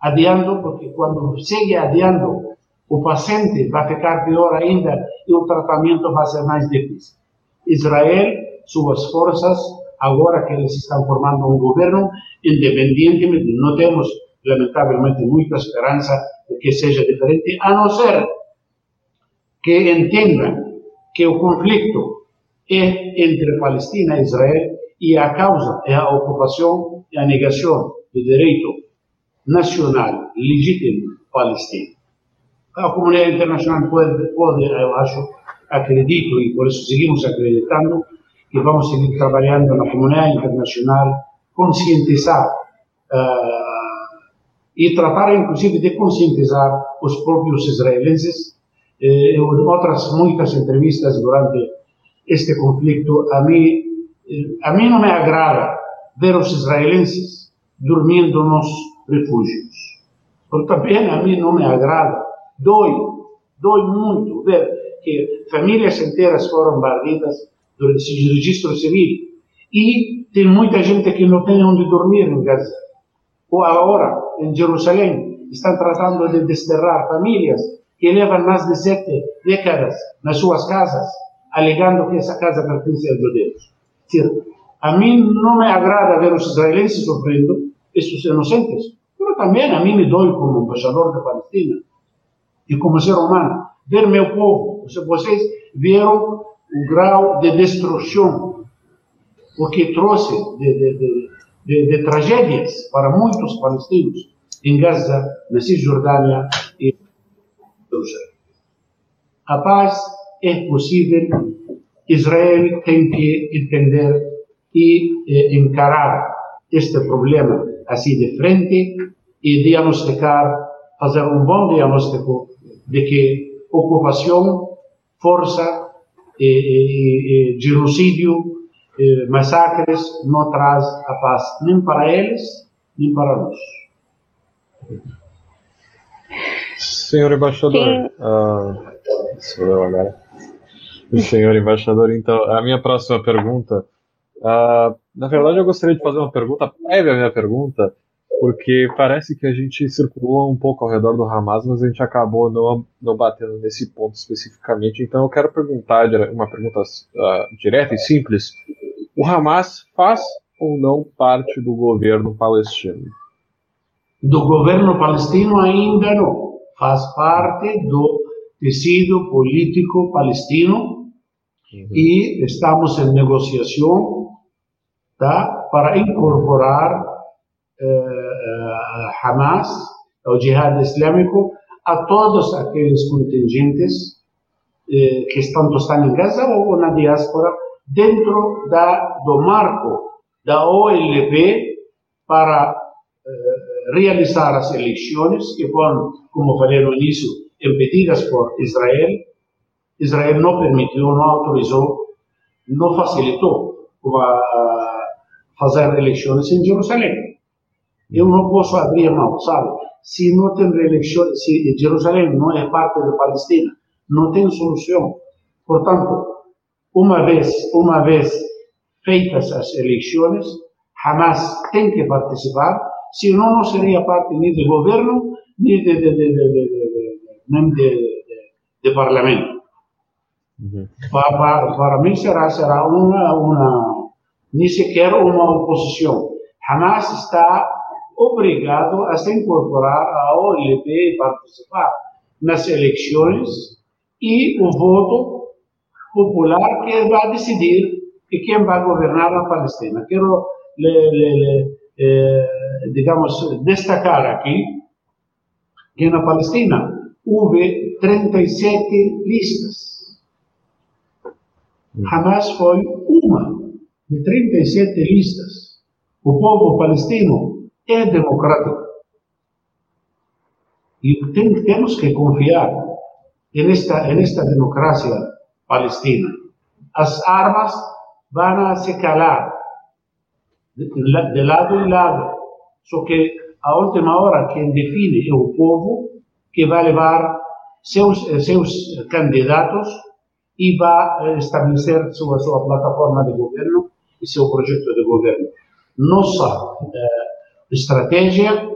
Adiando, porque quando segue adiando, o paciente vai ficar pior ainda e o tratamento vai ser mais difícil. Israel, suas forças, agora que eles estão formando um governo, independentemente, não temos, lamentavelmente, muita esperança de que seja diferente, a não ser que entendam que o conflito é entre Palestina e Israel e a causa é a ocupação e a negação do direito nacional legítimo palestino. A comunidade internacional pode, pode, eu acho, acredito, e por isso seguimos acreditando, que vamos seguir trabalhando na comunidade internacional, conscientizar uh, e tratar, inclusive, de conscientizar os próprios israelenses. Eh, em outras muitas entrevistas durante este conflito, a mim, eh, a mim não me agrada ver os israelenses dormindo nos refúgios. Porque também a mim não me agrada, dói, dói muito ver que famílias inteiras foram barridas durante esse registro civil. E tem muita gente que não tem onde dormir em Gaza. Ou agora, em Jerusalém, estão tratando de desterrar famílias que levam mais de sete décadas nas suas casas, alegando que essa casa pertence aos judeus. A mim não me agrada ver os israelenses sofrendo, esses inocentes, também a mim me dói como embaixador da Palestina e como ser humano, ver meu povo. Vocês vieram o grau de destruição, o que trouxe de, de, de, de, tragédias para muitos palestinos em Gaza, na Cisjordânia e Jerusalém. A paz é possível, Israel tem que entender e eh, encarar este problema assim de frente e diagnosticar, fazer um bom diagnóstico de que ocupação, força e, e, e genocídio, massacres, não traz a paz nem para eles, nem para nós. Senhor embaixador, sou eu agora. Senhor embaixador, então, a minha próxima pergunta, uh, na verdade eu gostaria de fazer uma pergunta prévia à minha pergunta, porque parece que a gente circulou um pouco ao redor do Hamas, mas a gente acabou não, não batendo nesse ponto especificamente. Então eu quero perguntar uma pergunta uh, direta e simples: o Hamas faz ou não parte do governo palestino? Do governo palestino ainda não. Faz parte do tecido político palestino uhum. e estamos em negociação tá, para incorporar uh, Hamas, o Jihad Islâmico, a todos aqueles contingentes eh, que tanto estão em Gaza ou na diáspora, dentro da, do marco da OLP para eh, realizar as eleições, que foram, como falei no início, impedidas por Israel. Israel não permitiu, não autorizou, não facilitou para fazer eleições em Jerusalém. Eu não posso abrir mão, sabe? Se não tem eleições, se Jerusalém não é parte da Palestina, não tem solução. Portanto, uma vez, uma vez feitas as eleições, Hamas tem que participar, senão não seria parte nem do governo, nem de, de, de, nem de, de parlamento. Uhum. Para, para, para, mim será, será uma, uma, nem sequer uma oposição. Hamas está obrigado a se incorporar à OLP e participar nas eleições e o voto popular que vai decidir quem vai governar a Palestina. Quero, le, le, le, eh, digamos, destacar aqui que na Palestina houve 37 listas. Hamas foi uma de 37 listas. O povo palestino é democrático. E tem, temos que confiar nesta, nesta democracia palestina. As armas vão se calar de, de lado e lado. Só que a última hora quem define é o povo que vai levar seus, seus candidatos e vai estabelecer sua, sua plataforma de governo e seu projeto de governo. Nossa eh, estratégia,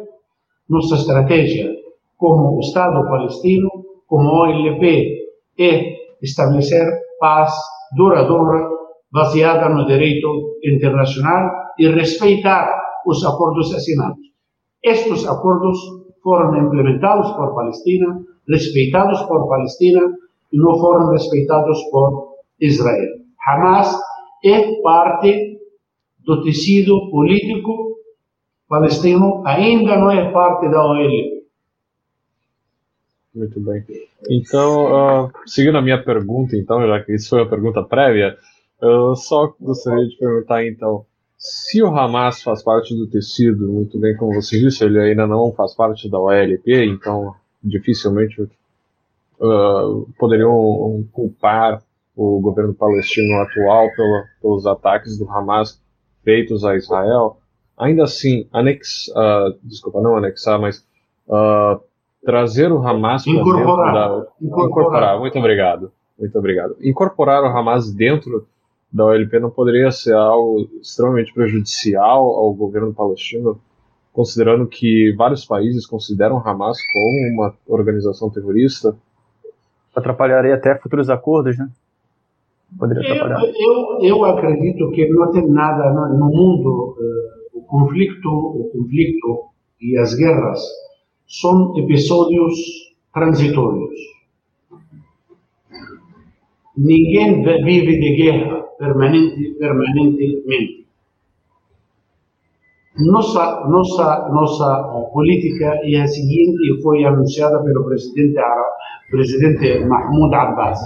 nossa estratégia como Estado palestino, como OLP, é estabelecer paz duradoura baseada no direito internacional e respeitar os acordos assinados. Estes acordos foram implementados por Palestina, respeitados por Palestina e não foram respeitados por Israel. Hamas é parte do tecido político palestino, ainda não é parte da OLP. Muito bem. Então, uh, seguindo a minha pergunta, então, já que isso foi uma pergunta prévia, eu só gostaria de perguntar, então, se o Hamas faz parte do tecido, muito bem como você disse, ele ainda não faz parte da OLP, então dificilmente uh, poderiam culpar o governo palestino atual pelo, pelos ataques do Hamas feitos a Israel. Ainda assim, anex, uh, desculpa, não anexar, mas uh, trazer o Hamas para dentro da. Incorporar. incorporar. Muito obrigado. Muito obrigado. Incorporar o Hamas dentro da OLP não poderia ser algo extremamente prejudicial ao governo palestino, considerando que vários países consideram Hamas como uma organização terrorista? Atrapalharia até futuros acordos, né? Poderia atrapalhar. Eu, eu, eu acredito que não tem nada no, no mundo. Uh, o conflito, o conflito e as guerras são episódios transitórios. Ninguém vive de guerra permanente, permanentemente. Nossa, nossa, nossa política é a seguinte e foi anunciada pelo presidente, presidente Mahmoud Abbas.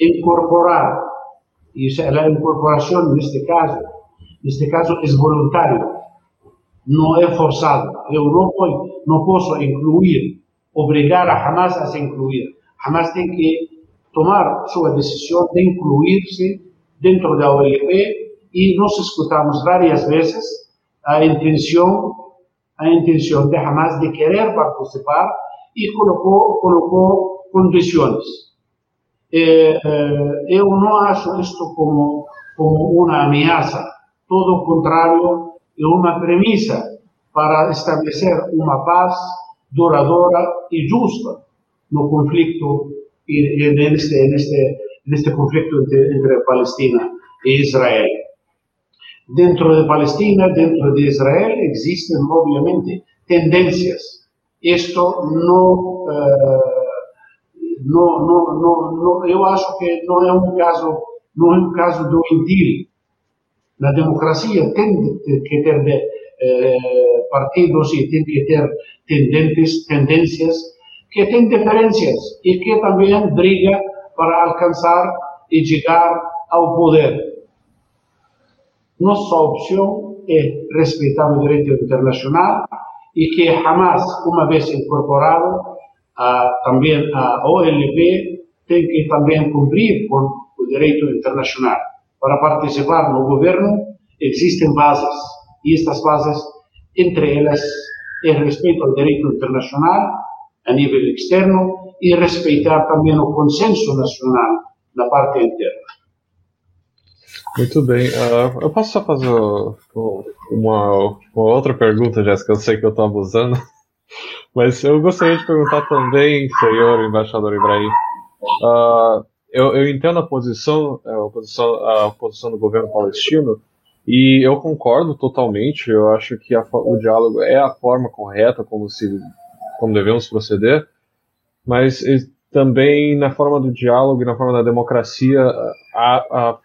Incorporar, isso é a incorporação neste caso, neste caso é voluntário, não é forçado. Eu não, não posso incluir, obrigar a Hamas a se incluir. Hamas tem que tomar sua decisão de incluir-se dentro da OLP e nós escutamos várias vezes a intenção a intenção de Hamas de querer participar e colocou colocou condições. É, é, eu não acho isto como como uma ameaça, todo o contrário, é uma premissa para estabelecer uma paz duradoura e justa no conflito neste, neste, neste conflito entre, entre Palestina e Israel. Dentro de Palestina, dentro de Israel, existem, obviamente, tendências. Isto não, uh, não, não, não, eu acho que não é um caso, não é um caso do indílio. Na democracia tem que ter de, uh, partidos e tem que ter tendentes, tendências que têm diferenças e que também briga para alcançar e chegar ao poder. Nossa opção é respeitar o direito internacional e que Hamas, uma vez incorporado, ah, também a OLP tem que também cumprir com o direito internacional. Para participar no governo existem bases e estas bases, entre elas, é respeito ao direito internacional a nível externo e respeitar também o consenso nacional na parte interna. Muito bem. Uh, eu posso só fazer uma, uma outra pergunta, Jéssica? Eu sei que eu estou abusando. *laughs* Mas eu gostaria de perguntar também, senhor embaixador Ibrahim. Uh, eu, eu, entendo a posição, é, a posição, a posição do governo palestino e eu concordo totalmente. Eu acho que a, o diálogo é a forma correta como se como devemos proceder, mas também na forma do diálogo e na forma da democracia há,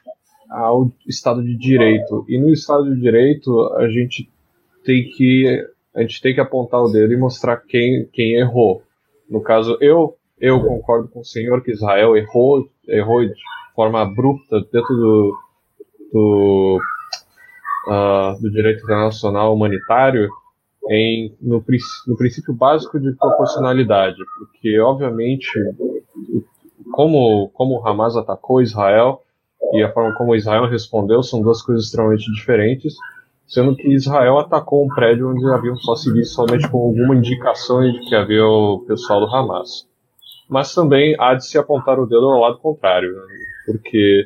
o Estado de Direito. E no Estado de Direito a gente tem que a gente tem que apontar o dedo e mostrar quem, quem errou. No caso, eu eu concordo com o senhor que Israel errou, errou de forma abrupta dentro do, do, uh, do direito internacional humanitário em, no, no princípio básico de proporcionalidade, porque obviamente como, como o Hamas atacou Israel e a forma como Israel respondeu são duas coisas extremamente diferentes sendo que Israel atacou um prédio onde haviam só civis somente com alguma indicação de que havia o pessoal do Hamas. Mas também há de se apontar o dedo ao lado contrário, né? porque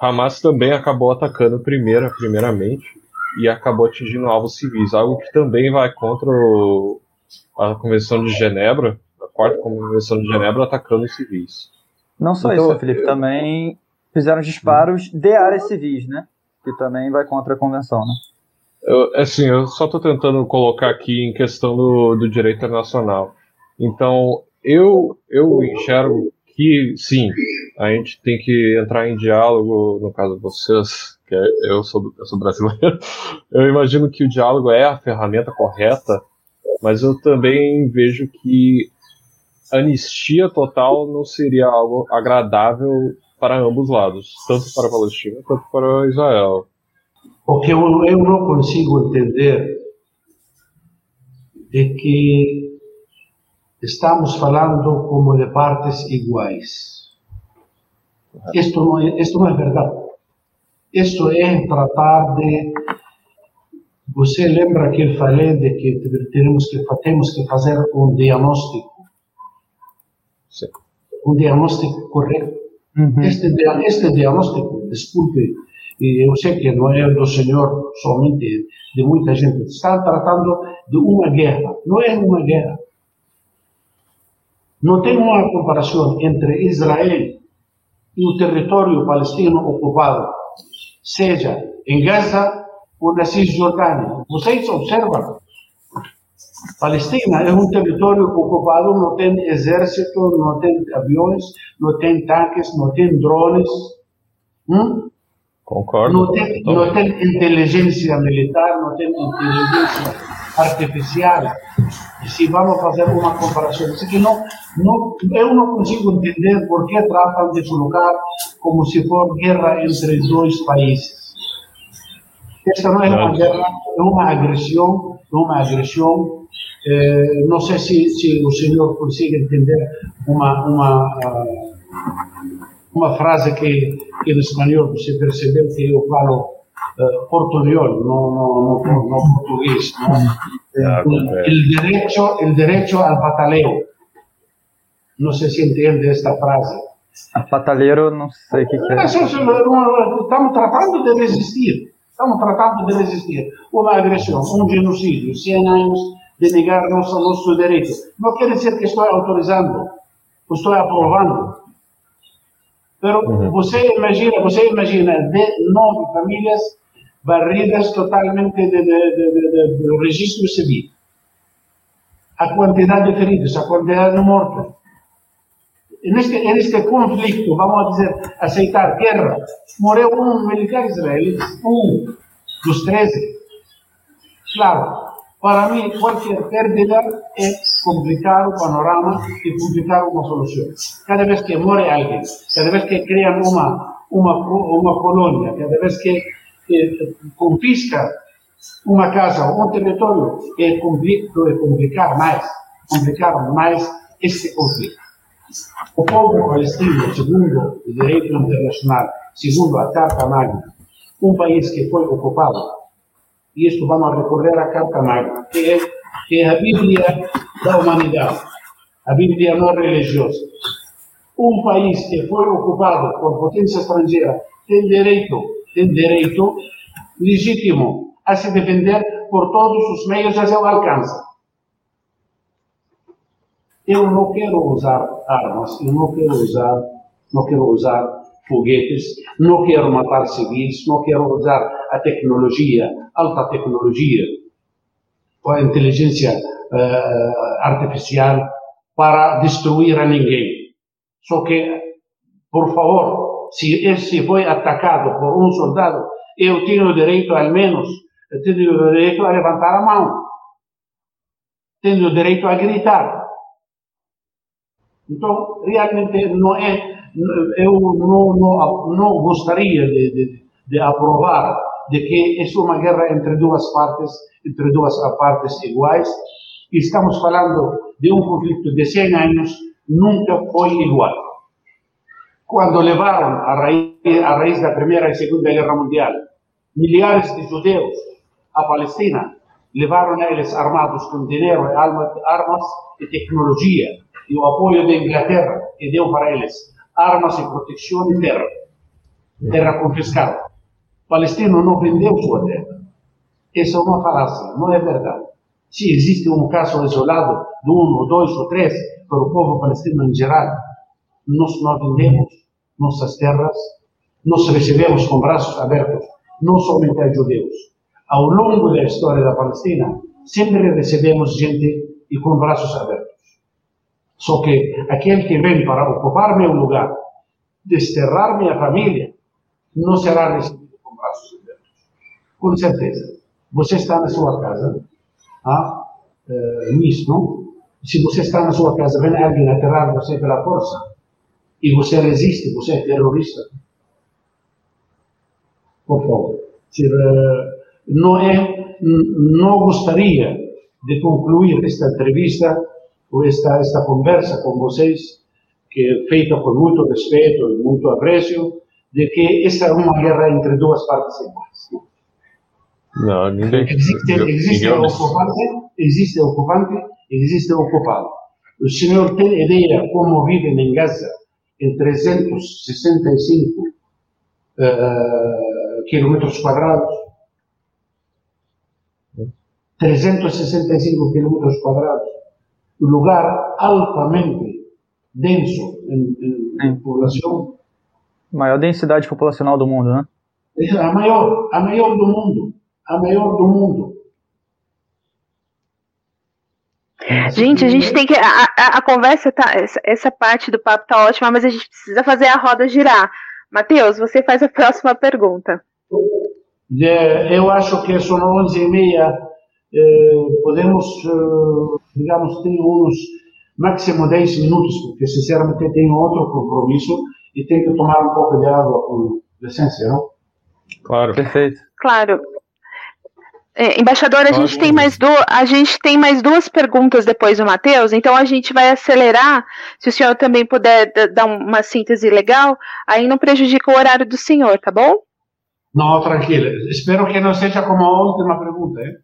Hamas também acabou atacando primeira, primeiramente e acabou atingindo alvos civis, algo que também vai contra o, a Convenção de Genebra, a quarta Convenção de Genebra, atacando os civis. Não só então, isso, Felipe, eu... também fizeram disparos de áreas civis, né? que também vai contra a convenção, né? Eu, assim, eu só estou tentando colocar aqui em questão do, do direito internacional. Então, eu, eu enxergo que, sim, a gente tem que entrar em diálogo, no caso de vocês, que é, eu sou, eu sou brasileiro, *laughs* eu imagino que o diálogo é a ferramenta correta, mas eu também vejo que anistia total não seria algo agradável para ambos lados, tanto para a Palestina quanto para Israel. O que eu, eu não consigo entender é que estamos falando como de partes iguais. Isto não é, isto não é verdade. Isto é tratar de. Você lembra que eu falei de que temos que, temos que fazer um diagnóstico? Sim. Um diagnóstico correto Uhum. Este, este diagnóstico, desculpe, eu sei que não é do senhor somente, de muita gente, está tratando de uma guerra. Não é uma guerra. Não tem uma comparação entre Israel e o território palestino ocupado, seja em Gaza ou na Cisjordânia. Vocês observam Palestina é um território ocupado, não tem exército, não tem aviões, não tem tanques, não tem drones. Hum? Concordo. Não tem, não tem inteligência militar, não tem inteligência artificial. Se vamos fazer uma comparação, isso que não, não, eu não consigo entender por que tratam de colocar como se for guerra entre dois países. Esta não é uma guerra, é uma agressão, é uma agressão eh, não sei se, se, o senhor consegue entender uma, uma, uma frase que, que no espanhol você percebeu que eu falo uh, portunhol, não, não, não, não português. Não? Ah, el, derecho, el derecho al pataleo. Não sei se entende esta frase. A pataleiro, não sei o que, que é. Estamos tratando de resistir. Estamos tratando de resistir. Uma agressão, um genocídio, 100 anos de negar nosso, nosso direito. Não quer dizer que estou autorizando, estou aprovando. Pero uhum. você imagina, você imagina de nove famílias barridas totalmente de, de, de, registro civil. A quantidade de feridos, a quantidade de mortos. Neste, neste conflito, vamos dizer, aceitar guerra, morreu um militar israelita, um dos 13. Claro, Para mí, cualquier pérdida es complicar un panorama y complicar una solución. Cada vez que muere alguien, cada vez que crean una, una, una colonia, cada vez que confisca una casa o un territorio, es complicar más, complicar más este conflicto. O povo palestino, segundo o direito internacional, segundo a Carta Magna, um país que foi ocupado e isto vamos recorrer à Carta Magna, que é, que é a Bíblia da humanidade, a Bíblia não religiosa. Um país que foi ocupado por potência estrangeira tem direito, tem direito legítimo a se defender por todos os meios a seu alcance. Eu não quero usar armas, eu não quero usar, não quero usar foguetes, não quero matar civis, não quero usar a tecnologia, alta tecnologia, ou a inteligência uh, artificial para destruir a ninguém. Só que, por favor, se esse foi atacado por um soldado, eu tenho o direito, ao menos, eu tenho o direito a levantar a mão. Tenho o direito a gritar. Então, realmente não é eu não, não, não gostaria de, de, de, aprovar de que é uma guerra entre duas partes, entre duas partes iguais. Estamos falando de um conflito de 100 anos, nunca foi igual. Quando levaram a raiz, a raiz da Primeira e Segunda Guerra Mundial milhares de judeus à Palestina, levaram eles armados com dinheiro, armas e tecnologia, e o apoio da Inglaterra que deu para eles armas e proteção e terra. Terra confiscada. O palestino não vendeu sua terra. Essa é uma falácia, não é verdade. Se existe um caso isolado de um, ou dois, ou três, para o povo palestino em geral, nós não vendemos nossas terras, nós recebemos com braços abertos, não somente a judeus. Ao longo da história da Palestina, sempre recebemos gente e com braços abertos. Só que aquele que vem para ocupar meu lugar, desterrar minha família, não será recebido com braços abertos. Com certeza. Você está na sua casa, ah, nisso, se você está na sua casa, vem alguém aterrar você pela força, e você resiste, você é terrorista. Por favor. Se, uh, não, é, não gostaria de concluir esta entrevista esta, esta conversa com vocês, que é feita com muito respeito e muito apreço, de que esta é uma guerra entre duas partes iguais. Não, ninguém. Existe, existe ninguém... ocupante, existe ocupante, existe ocupado. O senhor tem ideia como vivem em Gaza em 365 uh, quilômetros quadrados? 365 quilômetros quadrados lugar altamente denso em, em, em população. Maior densidade populacional do mundo, né? É a maior, a maior do mundo, a maior do mundo. Gente, a gente tem que. A, a, a conversa tá. Essa, essa, parte do papo tá ótima, mas a gente precisa fazer a roda girar. Matheus, você faz a próxima pergunta. É, eu acho que são 11 e meia eh, podemos, eh, digamos, ter uns máximo 10 minutos, porque sinceramente tenho outro compromisso e tenho que tomar um pouco de água com licença, não? Claro. Perfeito. Claro. É, embaixador, a gente, tem mais do, a gente tem mais duas perguntas depois do Matheus, então a gente vai acelerar. Se o senhor também puder dar uma síntese legal, aí não prejudica o horário do senhor, tá bom? Não, tranquilo. Espero que não seja como a última pergunta, hein?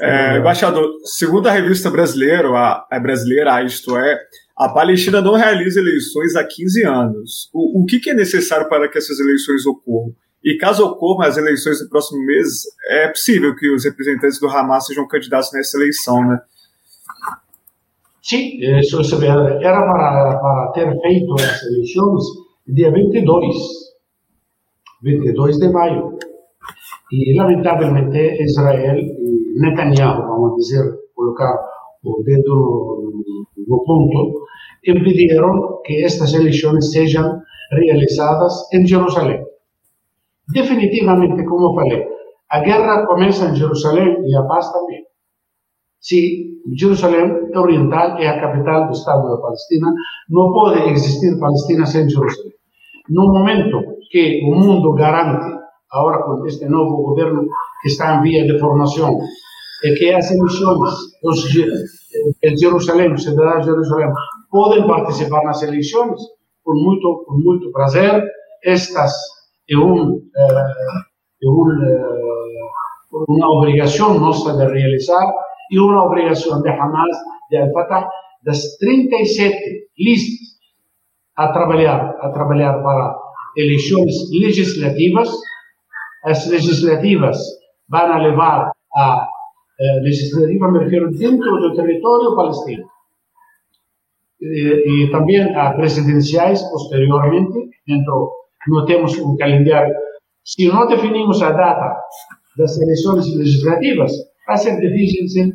é, *laughs* embaixador, segundo a revista brasileira, a, a brasileira, isto é, a Palestina não realiza eleições há 15 anos. O, o que, que, é necessário para que essas eleições ocorram? E caso ocorram as eleições no próximo mês, é possível que os representantes do Hamas sejam candidatos nessa eleição, né? Sim, isso era para, para ter feito as eleições dia 22, 22 de maio. Y lamentablemente Israel y Netanyahu, vamos decir, colocar o dedo no, no ponto, impidieron que estas elecciones sean realizadas en Jerusalén. Definitivamente, como falei, A guerra começa em Jerusalém e a paz também. Se Jerusalém Oriental é a capital do Estado da Palestina, não pode existir Palestina sem Jerusalém. No momento que o mundo garante, agora com este novo governo que está em via de formação, é que as eleições, os Jerusalém, cidadãos de Jerusalém, podem participar nas eleições, com muito, com muito prazer. Estas é, um, é, um, é uma obrigação nossa de realizar e uma obrigação de Hamas, de Al-Fatah, das 37 listas a trabalhar, a trabalhar para eleições legislativas. As legislativas vão levar a eh, legislativa, me dentro do território palestino. E, e também a presidenciais posteriormente, dentro, não temos um calendário. Se não definimos a data das eleições legislativas, vai ser difícil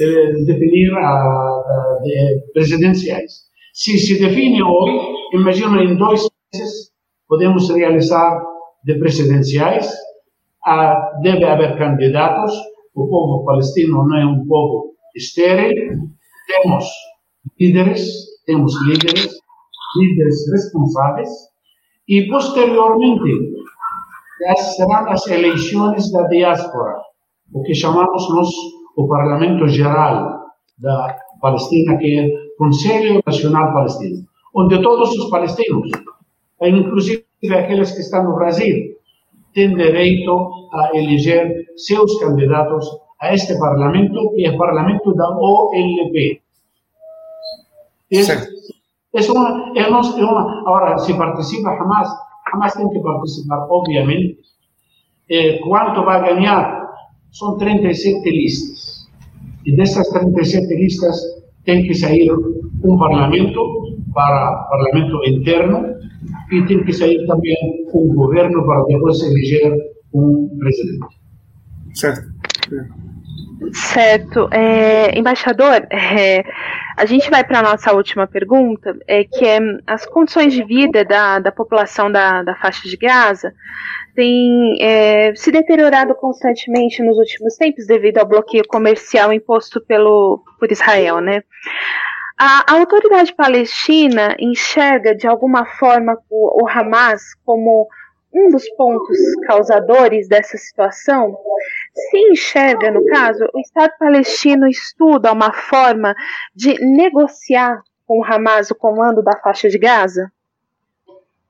eh, definir a, a de presidenciais. Se se define hoje, imagina em dois meses podemos realizar de presidenciais, ah, deve haver candidatos, o povo palestino não é um povo estéril, temos líderes, temos líderes, líderes responsáveis, e posteriormente serão as eleições da diáspora, o que chamamos nós o Parlamento Geral da Palestina, que é o Conselho Nacional Palestino, onde todos os palestinos, inclusive aqueles que estão no Brasil, têm direito a eleger seus candidatos a este Parlamento, que é o Parlamento da OLP. É, é uma, é uma, agora, se participa Hamas, Hamas tem que participar, obviamente. Eh, quanto vai ganhar? São 37 listas. E dessas 37 listas tem que sair um parlamento para parlamento interno e tem que sair também um governo para depois eleger um presidente. Certo. Certo. É, embaixador, é, a gente vai para a nossa última pergunta, é, que é as condições de vida da, da população da, da faixa de Gaza têm é, se deteriorado constantemente nos últimos tempos devido ao bloqueio comercial imposto pelo, por Israel, né? A, a autoridade palestina enxerga de alguma forma o, o Hamas como um dos pontos causadores dessa situação? Se enxerga, no caso, o Estado palestino estuda uma forma de negociar com o Hamas o comando da faixa de Gaza?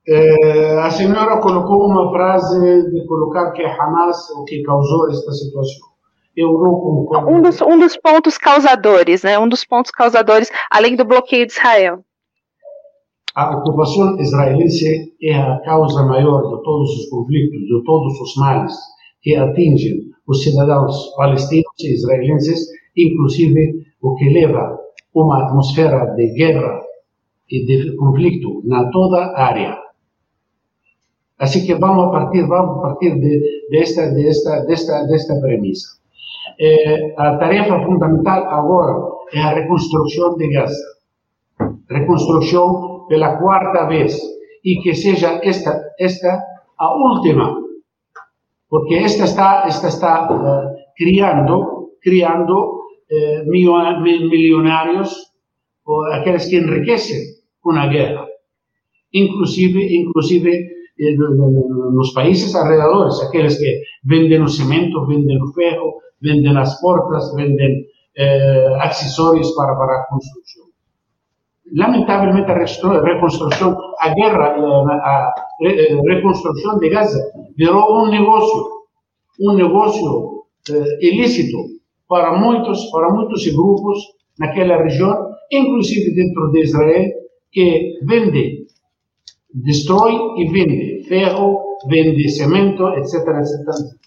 É, a senhora colocou uma frase de colocar que é Hamas o que causou esta situação. Eu não concordo. Um dos, um dos pontos causadores, né? Um dos pontos causadores, além do bloqueio de Israel. A ocupação israelense é a causa maior de todos os conflitos, de todos os males que atingem os cidadãos palestinos e israelenses, inclusive o que leva uma atmosfera de guerra e de conflito na toda a área. Assim que vamos partir, vamos partir de, desta, desta, desta, desta premissa. É, a tarefa fundamental agora é a reconstrução de Gaza. Reconstrução pela quarta vez e que seja esta, esta a última, porque esta está, esta está uh, criando, criando uh, milionários, ou aqueles que enriquecem com a guerra, inclusive, inclusive eh, nos países alrededores, aqueles que vendem o cimento, vendem o ferro, vendem as portas, vendem eh, acessórios para, para a construção. Lamentavelmente, a guerra, eh, a eh, reconstrução de Gaza virou um negócio, um negócio eh, ilícito para muitos, para muitos grupos naquela região, inclusive dentro de Israel, que vende destrói e vende ferro, vende cimento, etc, etc.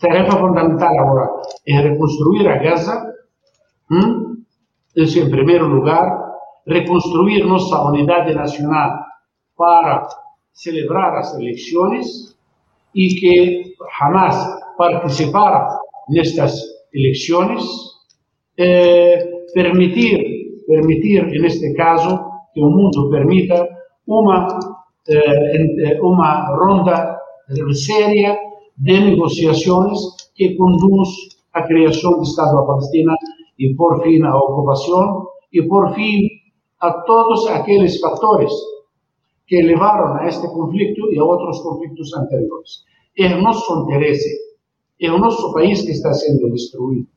Tarefa fundamental agora é reconstruir a Gaza, hum? isso em primeiro lugar, reconstruir nossa unidade nacional para celebrar as eleições e que Hamas participar nestas eleições, eh, permitir, permitir, neste caso, que o mundo permita uma, eh, uma ronda séria de negociações que conduz à criação do Estado da Palestina e, por fim, à ocupação e, por fim, a todos aqueles fatores que levaram a este conflito e a outros conflitos anteriores. É o nosso interesse, é o nosso país que está sendo destruído,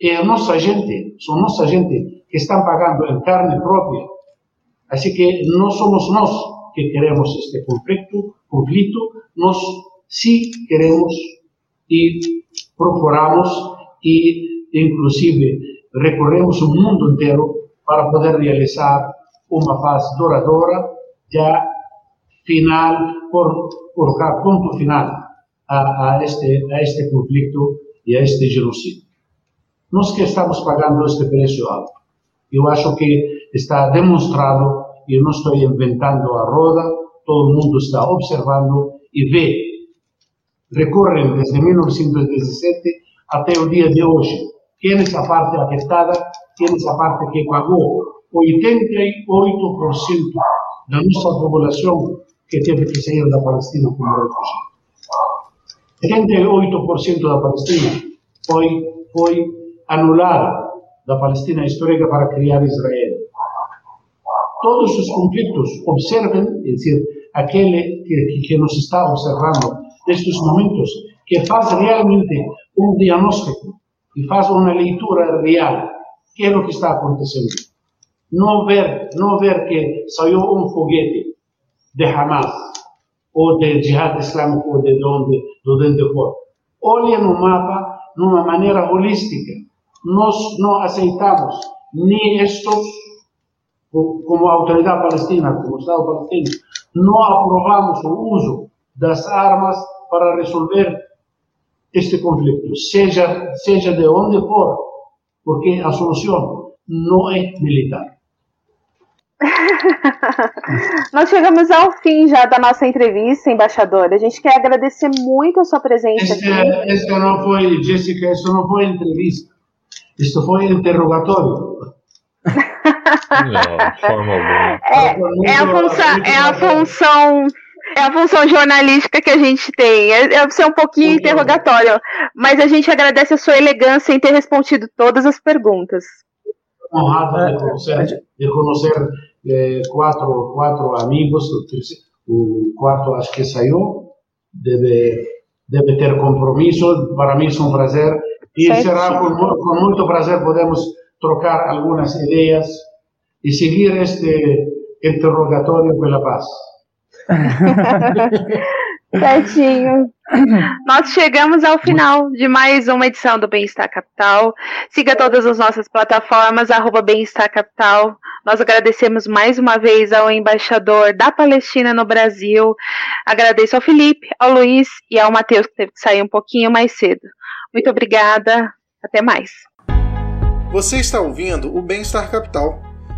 é a nossa gente, são nossa gente que estão pagando em carne própria. Assim que não somos nós que queremos este conflito, conflito nós sim queremos e procuramos e, inclusive, recorremos o mundo inteiro para poder realizar uma paz duradoura, já final, por colocar ponto final a, a, este, a este conflito e a este genocídio. Nós que estamos pagando este preço alto, eu acho que está demonstrado, e eu não estou inventando a roda, todo mundo está observando e vê. Recorrem desde 1917 até o dia de hoje. Quem é essa parte afetada? Quem é essa parte que pagou 88% da nossa população que teve que sair da Palestina como refugiado. 78% da Palestina foi, foi anulada da Palestina histórica para criar Israel. Todos os conflitos, observem, é dizer, aquele que, que nos está observando nestes momentos, que faz realmente um diagnóstico e faz uma leitura real, que é o que está acontecendo. Não ver, não ver que saiu um foguete de Hamas ou de Jihad Islâmico ou de onde, de onde for. Olhe no mapa de uma maneira holística. Nós não aceitamos nem estes, como autoridade palestina, como Estado palestino, não aprovamos o uso das armas para resolver este conflito, seja, seja de onde for, porque a solução não é militar. *laughs* Nós chegamos ao fim já da nossa entrevista, embaixador. A gente quer agradecer muito a sua presença esse, aqui. Isso não foi, Jéssica, isso não foi entrevista. Isso foi interrogatório. não, forma alguma. É, é, a função, é a função é a função jornalística que a gente tem. É, é ser um pouquinho Sim, interrogatório. Mas a gente agradece a sua elegância em ter respondido todas as perguntas. Honrado de conhecer, de conhecer eh, quatro, quatro amigos. O quarto acho que saiu. Deve, deve ter compromisso. Para mim é um prazer. E certo. será com, com muito prazer podemos trocar algumas ideias e seguir este interrogatório pela paz. *laughs* Certinho. Nós chegamos ao final de mais uma edição do Bem-Estar Capital. Siga todas as nossas plataformas, arroba Bem-Estar Capital. Nós agradecemos mais uma vez ao embaixador da Palestina no Brasil. Agradeço ao Felipe, ao Luiz e ao Matheus, que teve que sair um pouquinho mais cedo. Muito obrigada. Até mais. Você está ouvindo o Bem-Estar Capital